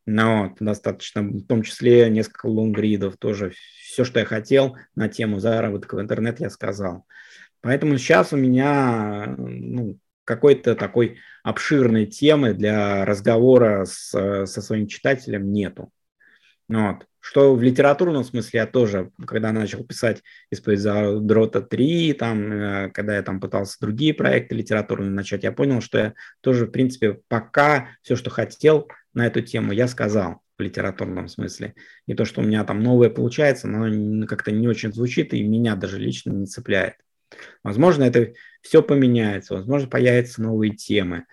Но достаточно, в том числе несколько лонгридов, тоже все, что я хотел на тему заработка в интернет, я сказал. Поэтому сейчас у меня ну, какой-то такой обширной темы для разговора с, со своим читателем нету. Вот. Что в литературном смысле я тоже, когда начал писать исповедь за Дрота 3, там, э, когда я там пытался другие проекты литературные начать, я понял, что я тоже, в принципе, пока все, что хотел на эту тему, я сказал в литературном смысле. И то, что у меня там новое получается, но как-то не очень звучит и меня даже лично не цепляет. Возможно, это все поменяется, возможно, появятся новые темы.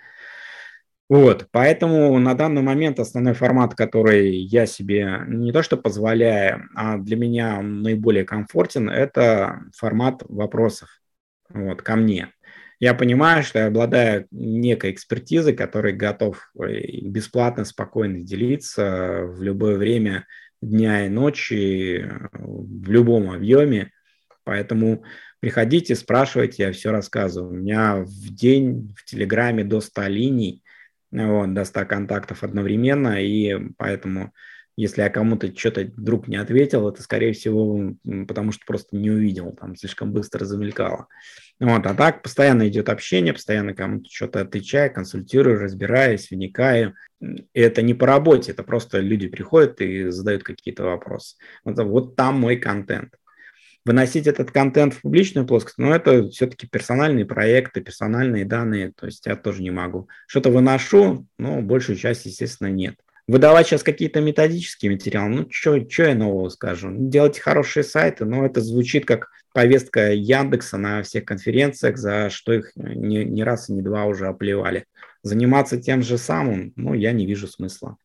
Вот, поэтому на данный момент основной формат, который я себе не то что позволяю, а для меня наиболее комфортен, это формат вопросов вот, ко мне. Я понимаю, что я обладаю некой экспертизой, который готов э, бесплатно, спокойно делиться в любое время дня и ночи, в любом объеме. Поэтому приходите, спрашивайте, я все рассказываю. У меня в день в Телеграме до 100 линий, вот, до 100 контактов одновременно, и поэтому если я кому-то что-то вдруг не ответил, это, скорее всего, потому что просто не увидел, там слишком быстро замелькало. Вот, а так постоянно идет общение, постоянно кому-то что-то отвечаю, консультирую, разбираюсь, вникаю. И это не по работе, это просто люди приходят и задают какие-то вопросы. Вот, вот там мой контент выносить этот контент в публичную плоскость, но это все-таки персональные проекты, персональные данные, то есть я тоже не могу. Что-то выношу, но большую часть, естественно, нет. Выдавать сейчас какие-то методические материалы, ну, что я нового скажу? Делать хорошие сайты, но это звучит как повестка Яндекса на всех конференциях, за что их не, не раз и не два уже оплевали. Заниматься тем же самым, ну, я не вижу смысла.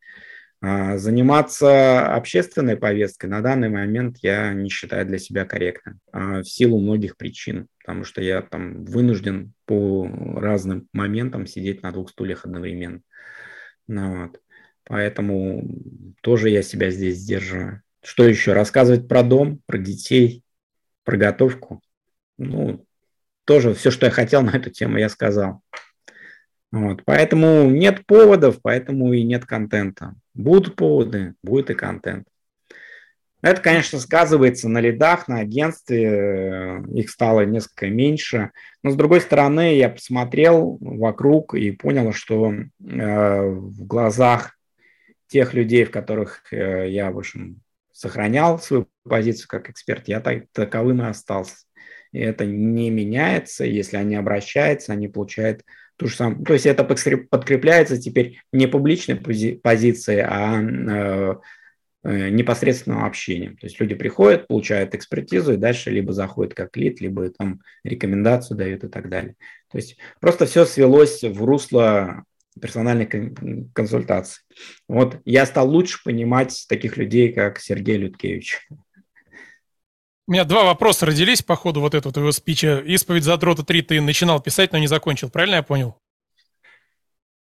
А, заниматься общественной повесткой на данный момент я не считаю для себя корректным а, в силу многих причин, потому что я там вынужден по разным моментам сидеть на двух стульях одновременно. Ну, вот. Поэтому тоже я себя здесь сдерживаю. Что еще? Рассказывать про дом, про детей, про готовку. Ну, тоже все, что я хотел на эту тему, я сказал. Вот, поэтому нет поводов, поэтому и нет контента. Будут поводы, будет и контент. Это, конечно, сказывается на лидах, на агентстве, их стало несколько меньше. Но, с другой стороны, я посмотрел вокруг и понял, что э, в глазах тех людей, в которых э, я, в общем, сохранял свою позицию как эксперт, я так, таковым и остался. И это не меняется. Если они обращаются, они получают ту же самую. То есть это подкрепляется теперь не публичной пози- позицией, а э, э, непосредственным общением. То есть люди приходят, получают экспертизу и дальше либо заходят как лид, либо там рекомендацию дают и так далее. То есть просто все свелось в русло персональной консультации. Вот я стал лучше понимать таких людей, как Сергей Людкевич. У меня два вопроса родились по ходу вот этого твоего спича. Исповедь задрота 3 ты начинал писать, но не закончил, правильно я понял?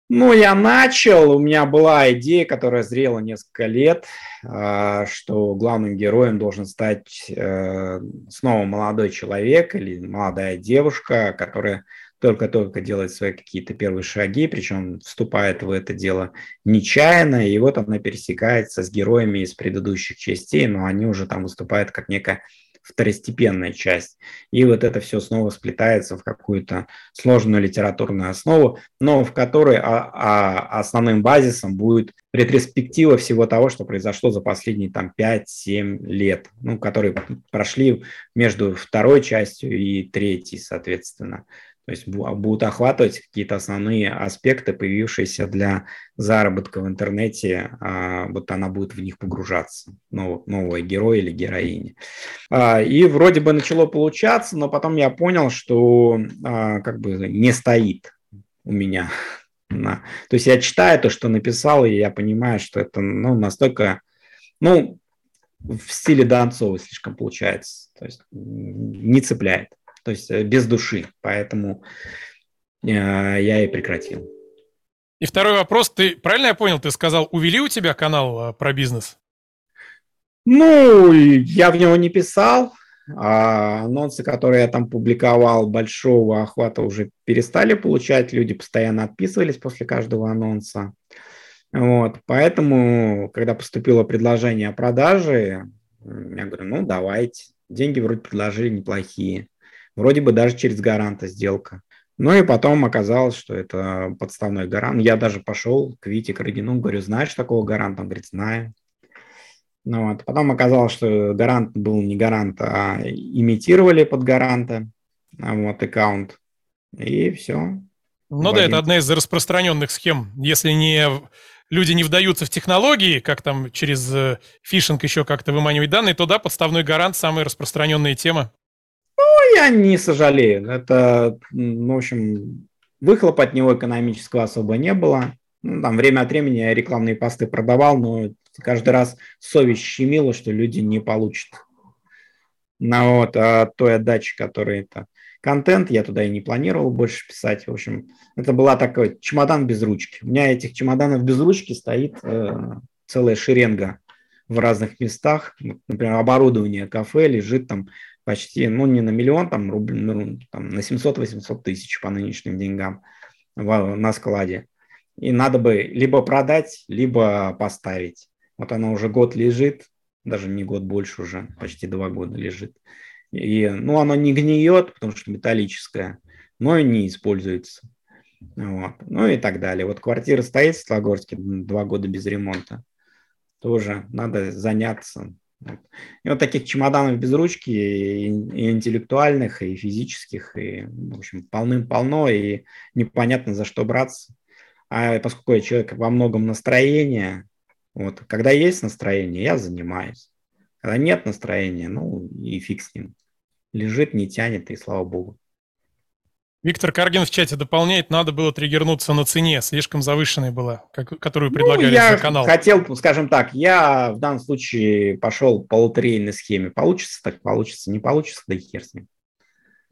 Ну, я начал, у меня была идея, которая зрела несколько лет, а, что главным героем должен стать э, снова молодой человек или молодая девушка, которая только-только делает свои какие-то первые шаги, причем вступает в это дело нечаянно, и вот она пересекается с героями из предыдущих частей, но они уже там выступают как некая второстепенная часть. И вот это все снова сплетается в какую-то сложную литературную основу, но в которой а, а основным базисом будет ретроспектива всего того, что произошло за последние там 5-7 лет, ну, которые прошли между второй частью и третьей, соответственно. То есть будут охватывать какие-то основные аспекты, появившиеся для заработка в интернете, а, вот она будет в них погружаться, новый герой или героиня. А, и вроде бы начало получаться, но потом я понял, что а, как бы не стоит у меня. То есть я читаю то, что написал, и я понимаю, что это ну, настолько, ну, в стиле Донцова слишком получается. То есть не цепляет то есть э, без души. Поэтому э, я и прекратил. И второй вопрос. Ты правильно я понял, ты сказал, увели у тебя канал э, про бизнес? Ну, я в него не писал. А анонсы, которые я там публиковал, большого охвата уже перестали получать. Люди постоянно отписывались после каждого анонса. Вот, поэтому, когда поступило предложение о продаже, я говорю, ну, давайте. Деньги вроде предложили неплохие. Вроде бы даже через гаранта сделка. Ну и потом оказалось, что это подставной гарант. Я даже пошел к Вите Крагину, говорю, знаешь такого гаранта? Он говорит, знаю. Ну вот. Потом оказалось, что гарант был не гарант, а имитировали под гаранта а вот, аккаунт. И все. Ну да, это одна из распространенных схем. Если не люди не вдаются в технологии, как там через э, фишинг еще как-то выманивать данные, то да, подставной гарант – самая распространенная тема я не сожалею. Это, ну, в общем, выхлоп от него экономического особо не было. Ну, там время от времени я рекламные посты продавал, но каждый раз совесть щемила, что люди не получат на вот, а той отдачи, которая это контент, я туда и не планировал больше писать. В общем, это была такой чемодан без ручки. У меня этих чемоданов без ручки стоит э, целая шеренга в разных местах. Например, оборудование кафе лежит там почти, ну, не на миллион, там, рубль, ну, там, на 700-800 тысяч по нынешним деньгам в, на складе. И надо бы либо продать, либо поставить. Вот она уже год лежит, даже не год больше уже, почти два года лежит. И, ну, оно не гниет, потому что металлическое, но и не используется. Вот. Ну и так далее. Вот квартира стоит в Слогорске два года без ремонта. Тоже надо заняться и вот таких чемоданов без ручки, и, и интеллектуальных, и физических, и, в общем, полным-полно, и непонятно за что браться. А поскольку я человек во многом настроения, вот, когда есть настроение, я занимаюсь. Когда нет настроения, ну и фиг с ним. Лежит, не тянет, и слава богу. Виктор Каргин в чате дополняет, надо было триггернуться на цене, слишком завышенной была, как, которую предлагали ну, я за канал. хотел, скажем так, я в данном случае пошел по лотерейной схеме. Получится, так получится, не получится, да и хер с ним.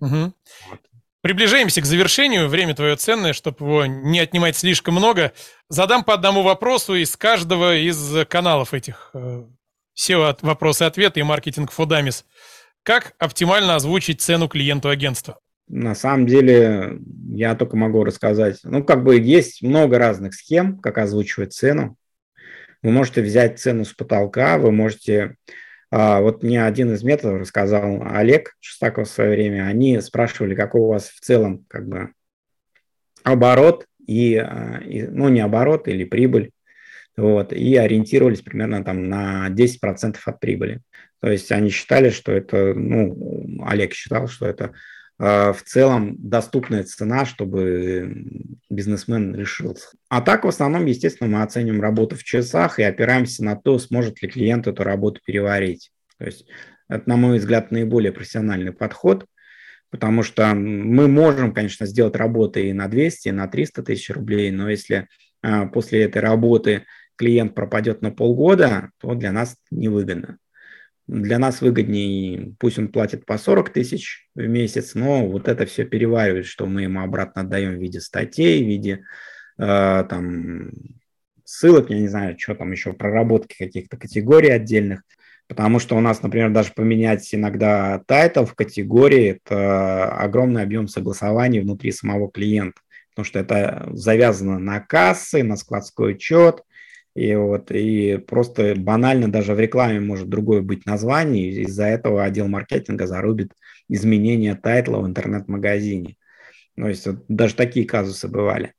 Угу. Вот. Приближаемся к завершению, время твое ценное, чтобы его не отнимать слишком много. Задам по одному вопросу из каждого из каналов этих. Э, вопросы-ответы и маркетинг Фудамис. Как оптимально озвучить цену клиенту агентства? На самом деле, я только могу рассказать. Ну, как бы есть много разных схем, как озвучивать цену. Вы можете взять цену с потолка, вы можете... А, вот мне один из методов рассказал Олег Шестаков в свое время. Они спрашивали, какой у вас в целом как бы оборот и, а, и ну, не оборот или прибыль. Вот, и ориентировались примерно там на 10% от прибыли. То есть они считали, что это, ну, Олег считал, что это в целом доступная цена, чтобы бизнесмен решился. А так, в основном, естественно, мы оценим работу в часах и опираемся на то, сможет ли клиент эту работу переварить. То есть это, на мой взгляд, наиболее профессиональный подход, потому что мы можем, конечно, сделать работы и на 200, и на 300 тысяч рублей, но если а, после этой работы клиент пропадет на полгода, то для нас невыгодно. Для нас выгоднее, пусть он платит по 40 тысяч в месяц, но вот это все переваривает, что мы ему обратно отдаем в виде статей, в виде э, там ссылок, я не знаю, что там еще, проработки каких-то категорий отдельных. Потому что у нас, например, даже поменять иногда тайтл в категории – это огромный объем согласований внутри самого клиента. Потому что это завязано на кассы, на складской учет, и вот и просто банально даже в рекламе может другое быть название, из-за этого отдел маркетинга зарубит изменение тайтла в интернет-магазине. То есть вот даже такие казусы бывали.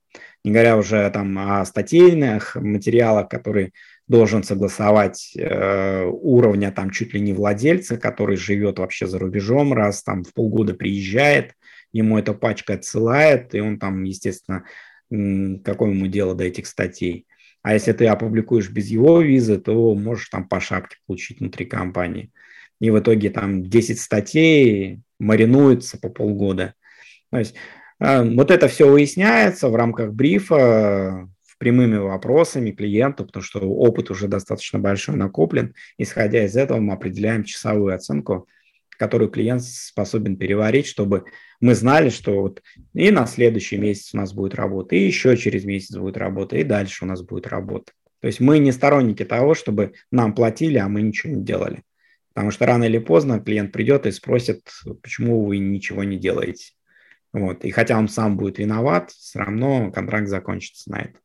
Не говоря уже там о статейных материалах, которые должен согласовать э, уровня там чуть ли не владельца, который живет вообще за рубежом, раз там в полгода приезжает, ему эта пачка отсылает, и он там, естественно, какое ему дело до этих статей. А если ты опубликуешь без его визы, то можешь там по шапке получить внутри компании. И в итоге там 10 статей маринуются по полгода. То есть э, вот это все выясняется в рамках брифа, прямыми вопросами клиенту, потому что опыт уже достаточно большой накоплен. Исходя из этого мы определяем часовую оценку, которую клиент способен переварить, чтобы мы знали, что вот и на следующий месяц у нас будет работа, и еще через месяц будет работа, и дальше у нас будет работа. То есть мы не сторонники того, чтобы нам платили, а мы ничего не делали. Потому что рано или поздно клиент придет и спросит, почему вы ничего не делаете. Вот. И хотя он сам будет виноват, все равно контракт закончится на этом.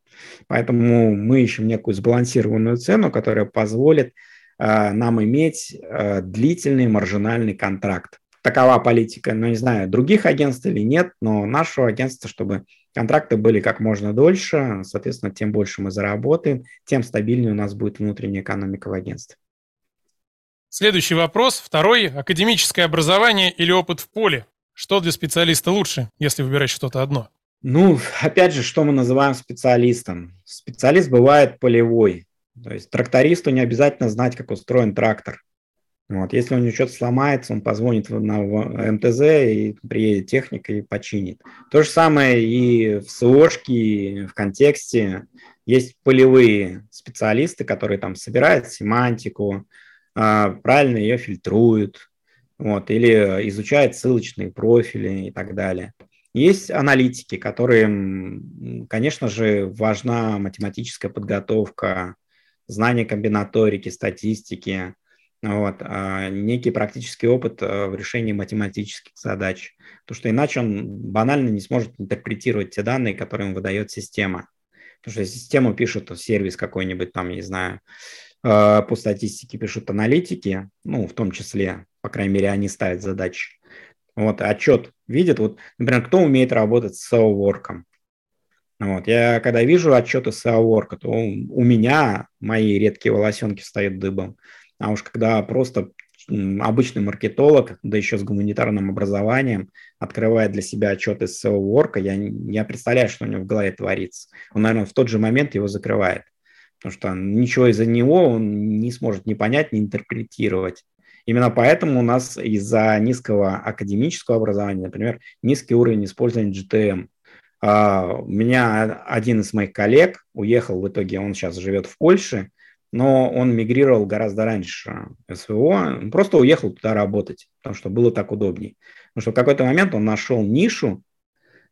Поэтому мы ищем некую сбалансированную цену, которая позволит э, нам иметь э, длительный маржинальный контракт. Такова политика, ну не знаю, других агентств или нет, но нашего агентства, чтобы контракты были как можно дольше, соответственно, тем больше мы заработаем, тем стабильнее у нас будет внутренняя экономика в агентстве. Следующий вопрос. Второй. Академическое образование или опыт в поле? Что для специалиста лучше, если выбирать что-то одно? Ну, опять же, что мы называем специалистом? Специалист бывает полевой. То есть трактористу не обязательно знать, как устроен трактор. Вот. Если у него что-то сломается, он позвонит на МТЗ и приедет техника и починит. То же самое и в СОшке, в контексте. Есть полевые специалисты, которые там собирают семантику, а, правильно ее фильтруют, вот, или изучают ссылочные профили и так далее. Есть аналитики, которые, конечно же, важна математическая подготовка, знание комбинаторики, статистики, вот, а некий практический опыт э, в решении математических задач. Потому что иначе он банально не сможет интерпретировать те данные, которые ему выдает система. Потому что систему пишет сервис какой-нибудь там, не знаю, э, по статистике пишут аналитики, ну, в том числе, по крайней мере, они ставят задачи. Вот, отчет видит, вот, например, кто умеет работать с SEO-ворком. Вот, я когда вижу отчеты SEO-ворка, то у меня мои редкие волосенки встают дыбом. А уж когда просто обычный маркетолог, да еще с гуманитарным образованием, открывает для себя отчеты с SEO-ворка, я, я представляю, что у него в голове творится. Он, наверное, в тот же момент его закрывает. Потому что ничего из-за него он не сможет ни понять, ни интерпретировать. Именно поэтому у нас из-за низкого академического образования, например, низкий уровень использования GTM. А, у меня один из моих коллег уехал в итоге, он сейчас живет в Польше, но он мигрировал гораздо раньше СВО, он просто уехал туда работать, потому что было так удобнее. Потому что в какой-то момент он нашел нишу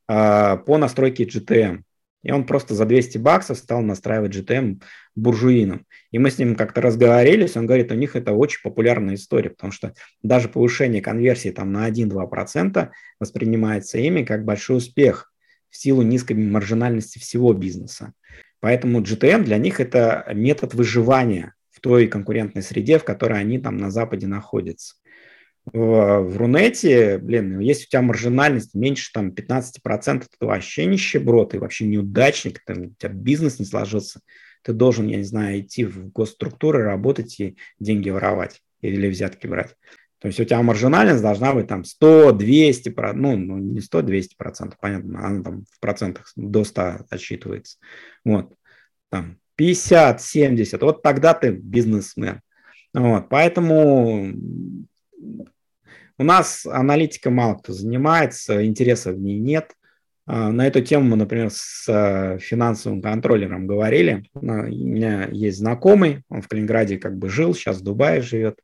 а, по настройке GTM. И он просто за 200 баксов стал настраивать GTM буржуином. И мы с ним как-то разговорились, он говорит, у них это очень популярная история, потому что даже повышение конверсии там на 1-2% воспринимается ими как большой успех в силу низкой маржинальности всего бизнеса. Поэтому GTM для них это метод выживания в той конкурентной среде, в которой они там на Западе находятся в, в Рунете, блин, если у тебя маржинальность меньше там 15%, это вообще нищеброд, и вообще неудачник, там, у тебя бизнес не сложился, ты должен, я не знаю, идти в госструктуры, работать и деньги воровать или взятки брать. То есть у тебя маржинальность должна быть там 100, 200, ну, ну не 100, 200 процентов, понятно, она там в процентах до 100 отсчитывается. Вот, там 50, 70, вот тогда ты бизнесмен. Вот, поэтому у нас аналитика мало кто занимается, интереса в ней нет. А, на эту тему мы, например, с э, финансовым контроллером говорили. У меня есть знакомый, он в Калининграде как бы жил, сейчас в Дубае живет.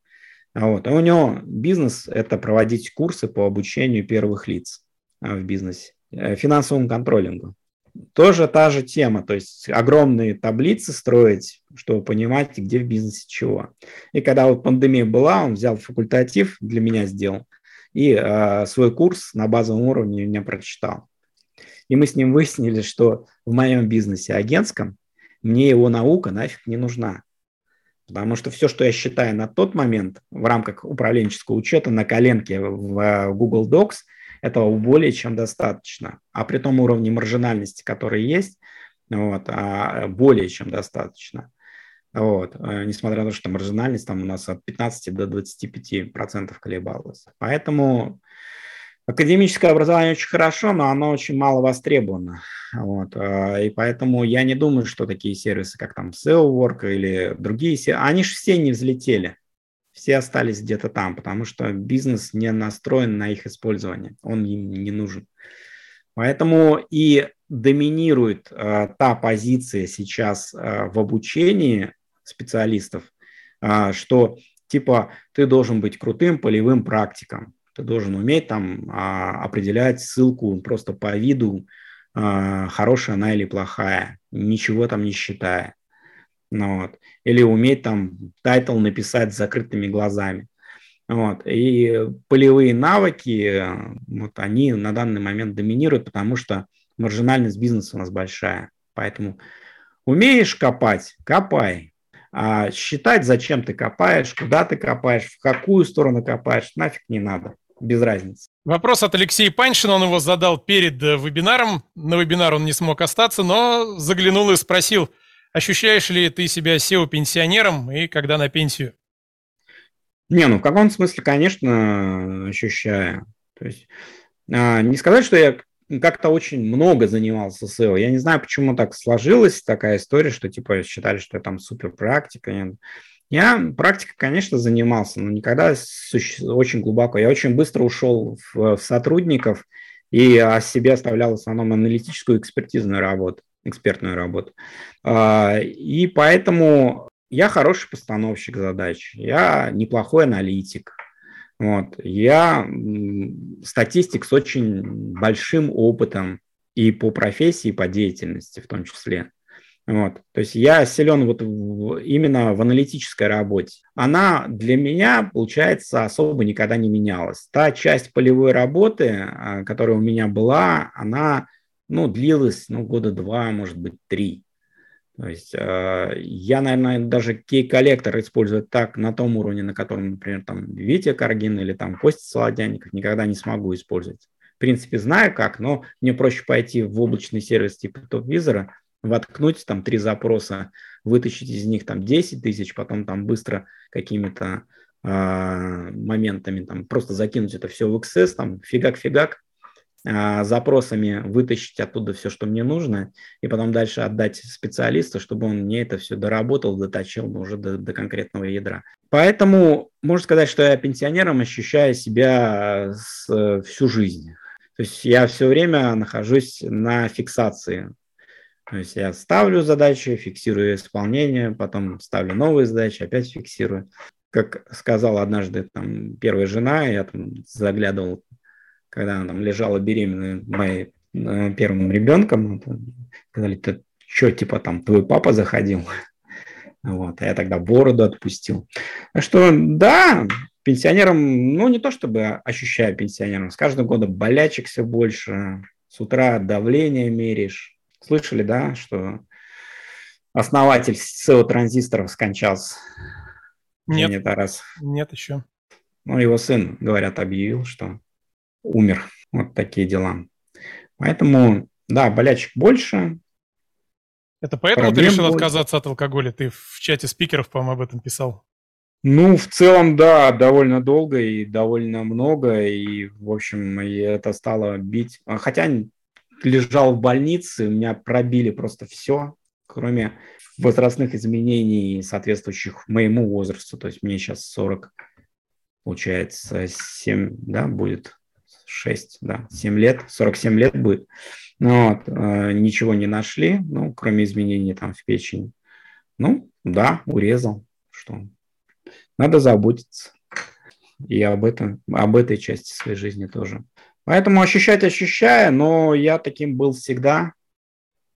Вот. И у него бизнес – это проводить курсы по обучению первых лиц в бизнесе, финансовому контролингу. Тоже та же тема, то есть огромные таблицы строить, чтобы понимать, где в бизнесе чего. И когда вот пандемия была, он взял факультатив, для меня сделал, и э, свой курс на базовом уровне меня прочитал. И мы с ним выяснили, что в моем бизнесе агентском мне его наука нафиг не нужна. Потому что все, что я считаю на тот момент в рамках управленческого учета на коленке в Google Docs – этого более чем достаточно. А при том уровне маржинальности, который есть, вот, а более чем достаточно. Вот, э, несмотря на то, что маржинальность там у нас от 15 до 25 процентов колебалась. Поэтому академическое образование очень хорошо, но оно очень мало востребовано. Вот, э, и поэтому я не думаю, что такие сервисы, как там SEO или другие, они же все не взлетели все остались где-то там, потому что бизнес не настроен на их использование, он им не нужен. Поэтому и доминирует э, та позиция сейчас э, в обучении специалистов, э, что типа ты должен быть крутым полевым практиком, ты должен уметь там э, определять ссылку просто по виду, э, хорошая она или плохая, ничего там не считая. Ну, вот. Или уметь там title написать с закрытыми глазами. Вот. И полевые навыки, вот, они на данный момент доминируют, потому что маржинальность бизнеса у нас большая. Поэтому умеешь копать, копай. А считать, зачем ты копаешь, куда ты копаешь, в какую сторону копаешь, нафиг не надо. Без разницы. Вопрос от Алексея Паншина, он его задал перед э, вебинаром. На вебинар он не смог остаться, но заглянул и спросил – Ощущаешь ли ты себя SEO-пенсионером и когда на пенсию? Не, ну в каком смысле, конечно, ощущаю. То есть а, не сказать, что я как-то очень много занимался SEO. Я не знаю, почему так сложилась такая история, что типа считали, что я там супер практика. Я, я практика, конечно, занимался, но никогда очень глубоко. Я очень быстро ушел в, в сотрудников и о себе оставлял в основном аналитическую экспертизную работу экспертную работу. А, и поэтому я хороший постановщик задач, я неплохой аналитик, вот, я статистик с очень большим опытом и по профессии, и по деятельности в том числе. Вот. То есть я силен вот в, именно в аналитической работе. Она для меня, получается, особо никогда не менялась. Та часть полевой работы, а, которая у меня была, она ну, длилось, ну, года два, может быть, три. То есть э, я, наверное, даже кей-коллектор использовать так на том уровне, на котором, например, там Витя Каргин или там Костя Солодяников никогда не смогу использовать. В принципе, знаю как, но мне проще пойти в облачный сервис типа Топвизора, воткнуть там три запроса, вытащить из них там 10 тысяч, потом там быстро какими-то э, моментами там просто закинуть это все в XS, там фигак-фигак, а, запросами вытащить оттуда все, что мне нужно, и потом дальше отдать специалисту, чтобы он мне это все доработал, доточил уже до, до конкретного ядра. Поэтому можно сказать, что я пенсионером ощущаю себя с, всю жизнь. То есть я все время нахожусь на фиксации. То есть я ставлю задачи, фиксирую исполнение, потом ставлю новые задачи, опять фиксирую. Как сказала однажды там первая жена, я там заглядывал когда она там лежала беременная моей э, первым ребенком, сказали, ты что, типа там твой папа заходил? Вот, а я тогда бороду отпустил. Что, да, пенсионером, ну, не то чтобы ощущаю пенсионером, с каждым годом болячек все больше, с утра давление меришь. Слышали, да, что основатель SEO-транзисторов скончался? Нет, Женя Тарас. нет еще. Ну, его сын, говорят, объявил, что умер. Вот такие дела. Поэтому, да, болячек больше. Это поэтому ты решил больше. отказаться от алкоголя? Ты в чате спикеров, по-моему, об этом писал. Ну, в целом, да, довольно долго и довольно много, и, в общем, и это стало бить. Хотя лежал в больнице, у меня пробили просто все, кроме возрастных изменений, соответствующих моему возрасту. То есть мне сейчас 40, получается, 7, да, будет 6, да, 7 лет, 47 лет будет. Ну, вот, э, ничего не нашли, ну, кроме изменений там в печени. Ну, да, урезал, что надо заботиться. и об этом, об этой части своей жизни тоже. Поэтому ощущать ощущая, но я таким был всегда.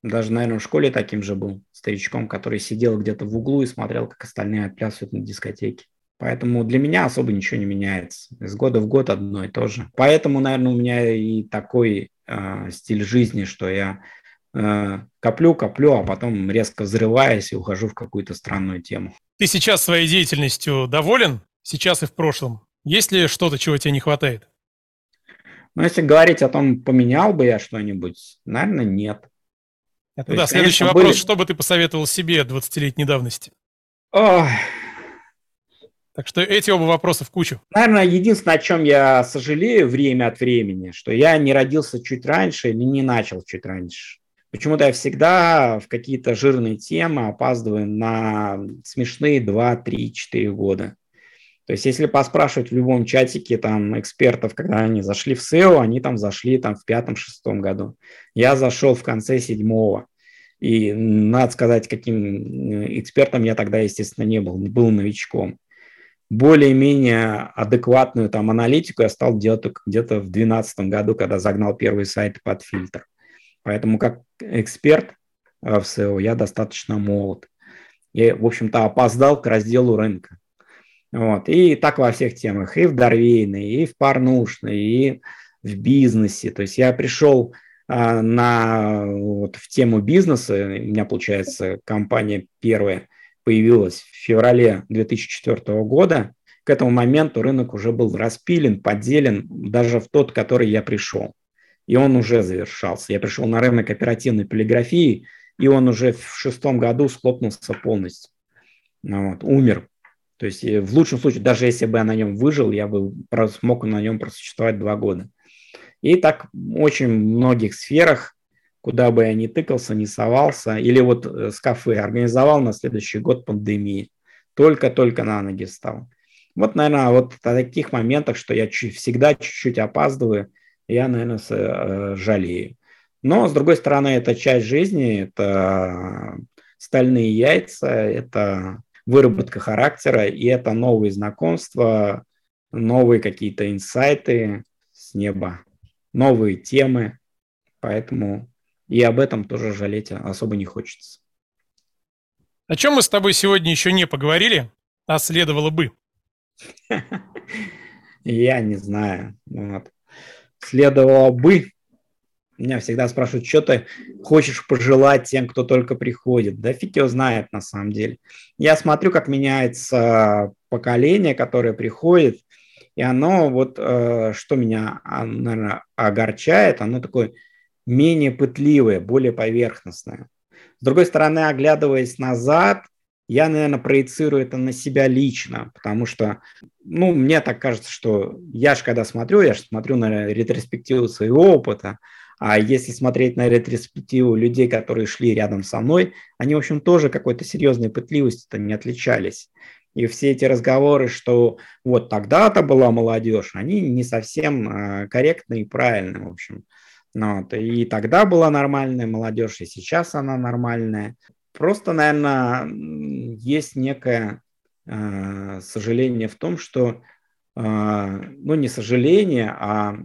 Даже, наверное, в школе таким же был старичком, который сидел где-то в углу и смотрел, как остальные отплясывают на дискотеке. Поэтому для меня особо ничего не меняется. Из года в год одно и то же. Поэтому, наверное, у меня и такой э, стиль жизни, что я э, коплю, коплю, а потом резко взрываюсь и ухожу в какую-то странную тему. Ты сейчас своей деятельностью доволен? Сейчас и в прошлом? Есть ли что-то, чего тебе не хватает? Ну, если говорить о том, поменял бы я что-нибудь, наверное, нет. Это, да, есть, следующий конечно, вопрос. Были... Что бы ты посоветовал себе 20-летней давности? Ох. Так что эти оба вопроса в кучу. Наверное, единственное, о чем я сожалею время от времени, что я не родился чуть раньше или не начал чуть раньше. Почему-то я всегда в какие-то жирные темы опаздываю на смешные 2, 3, 4 года. То есть, если поспрашивать в любом чатике там экспертов, когда они зашли в SEO, они там зашли там в пятом-шестом году. Я зашел в конце седьмого. И надо сказать, каким э, экспертом я тогда, естественно, не был, был новичком. Более-менее адекватную там аналитику я стал делать где-то в 2012 году, когда загнал первый сайт под фильтр. Поэтому как эксперт э, в SEO я достаточно молод. Я, в общем-то, опоздал к разделу рынка. Вот. И так во всех темах, и в Дарвейной, и в Парнушной, и в бизнесе. То есть я пришел а, на, вот, в тему бизнеса, у меня, получается, компания первая появилась в феврале 2004 года. К этому моменту рынок уже был распилен, поделен, даже в тот, который я пришел. И он уже завершался. Я пришел на рынок оперативной полиграфии, и он уже в шестом году схлопнулся полностью. Ну вот, умер то есть э, в лучшем случае, даже если бы я на нем выжил, я бы смог на нем просуществовать два года. И так очень многих сферах, куда бы я ни тыкался, не совался, или вот э, с кафе организовал на следующий год пандемии, только-только на ноги встал. Вот, наверное, вот в таких моментах, что я всегда чуть-чуть опаздываю, я, наверное, э, жалею. Но, с другой стороны, это часть жизни, это стальные яйца, это выработка характера, и это новые знакомства, новые какие-то инсайты с неба, новые темы, поэтому и об этом тоже жалеть особо не хочется. О чем мы с тобой сегодня еще не поговорили, а следовало бы? Я не знаю. Вот. Следовало бы меня всегда спрашивают, что ты хочешь пожелать тем, кто только приходит. Да фиг его знает на самом деле. Я смотрю, как меняется поколение, которое приходит, и оно вот, э, что меня, а, наверное, огорчает, оно такое менее пытливое, более поверхностное. С другой стороны, оглядываясь назад, я, наверное, проецирую это на себя лично, потому что, ну, мне так кажется, что я же когда смотрю, я же смотрю на ретроспективу своего опыта, а если смотреть на ретроспективу людей, которые шли рядом со мной, они, в общем, тоже какой-то серьезной пытливостью-то не отличались. И все эти разговоры, что вот тогда-то была молодежь, они не совсем э, корректны и правильны, в общем. Ну вот. И тогда была нормальная молодежь, и сейчас она нормальная. Просто, наверное, есть некое э, сожаление в том, что, э, ну не сожаление, а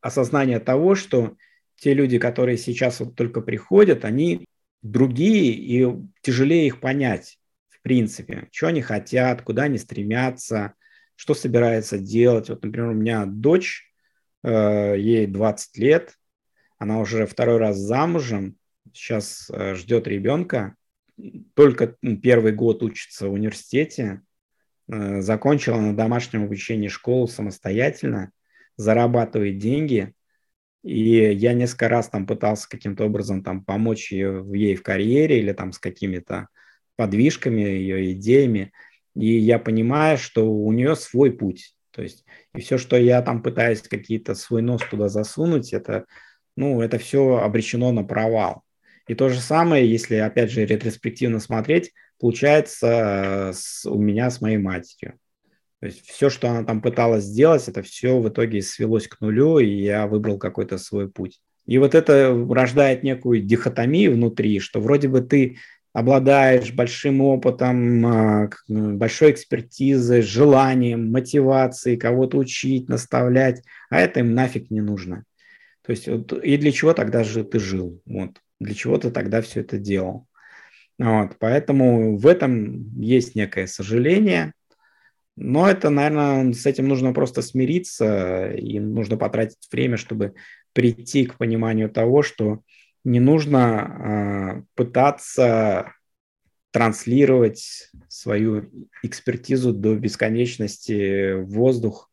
осознание того, что те люди, которые сейчас вот только приходят, они другие, и тяжелее их понять, в принципе, что они хотят, куда они стремятся, что собирается делать. Вот, например, у меня дочь, э, ей 20 лет, она уже второй раз замужем, сейчас э, ждет ребенка, только первый год учится в университете, э, закончила на домашнем обучении школу самостоятельно, зарабатывает деньги, и я несколько раз там пытался каким-то образом там помочь ее, ей в карьере или там с какими-то подвижками, ее идеями. И я понимаю, что у нее свой путь. То есть и все, что я там пытаюсь какие-то свой нос туда засунуть, это, ну, это все обречено на провал. И то же самое, если, опять же, ретроспективно смотреть, получается э, с, у меня с моей матерью. То есть все, что она там пыталась сделать, это все в итоге свелось к нулю, и я выбрал какой-то свой путь. И вот это рождает некую дихотомию внутри, что вроде бы ты обладаешь большим опытом, а, большой экспертизой, желанием, мотивацией кого-то учить, наставлять, а это им нафиг не нужно. То есть вот, и для чего тогда же ты жил? Вот, для чего ты тогда все это делал? Вот, поэтому в этом есть некое сожаление, но это, наверное, с этим нужно просто смириться, и нужно потратить время, чтобы прийти к пониманию того, что не нужно э, пытаться транслировать свою экспертизу до бесконечности в воздух.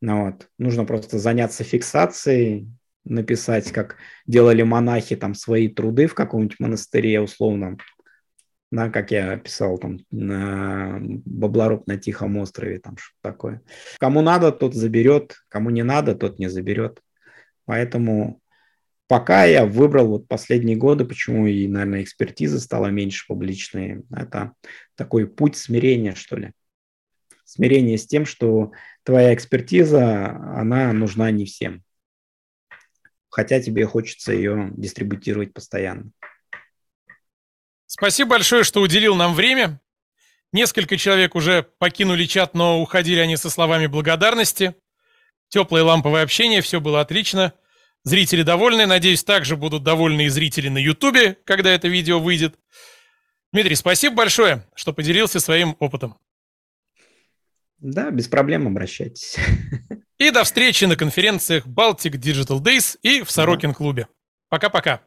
Ну, вот. Нужно просто заняться фиксацией, написать, как делали монахи там свои труды в каком-нибудь монастыре условном, да, как я писал там на Баблороб на Тихом острове, там что такое. Кому надо, тот заберет, кому не надо, тот не заберет. Поэтому Пока я выбрал вот последние годы, почему и, наверное, экспертиза стала меньше публичной, это такой путь смирения, что ли. Смирение с тем, что твоя экспертиза, она нужна не всем. Хотя тебе хочется ее дистрибутировать постоянно. Спасибо большое, что уделил нам время. Несколько человек уже покинули чат, но уходили они со словами благодарности. Теплое ламповое общение, все было отлично. Зрители довольны. Надеюсь, также будут довольны и зрители на Ютубе, когда это видео выйдет. Дмитрий, спасибо большое, что поделился своим опытом. Да, без проблем обращайтесь. И до встречи на конференциях Baltic Digital Days и в Сорокин клубе. Пока-пока.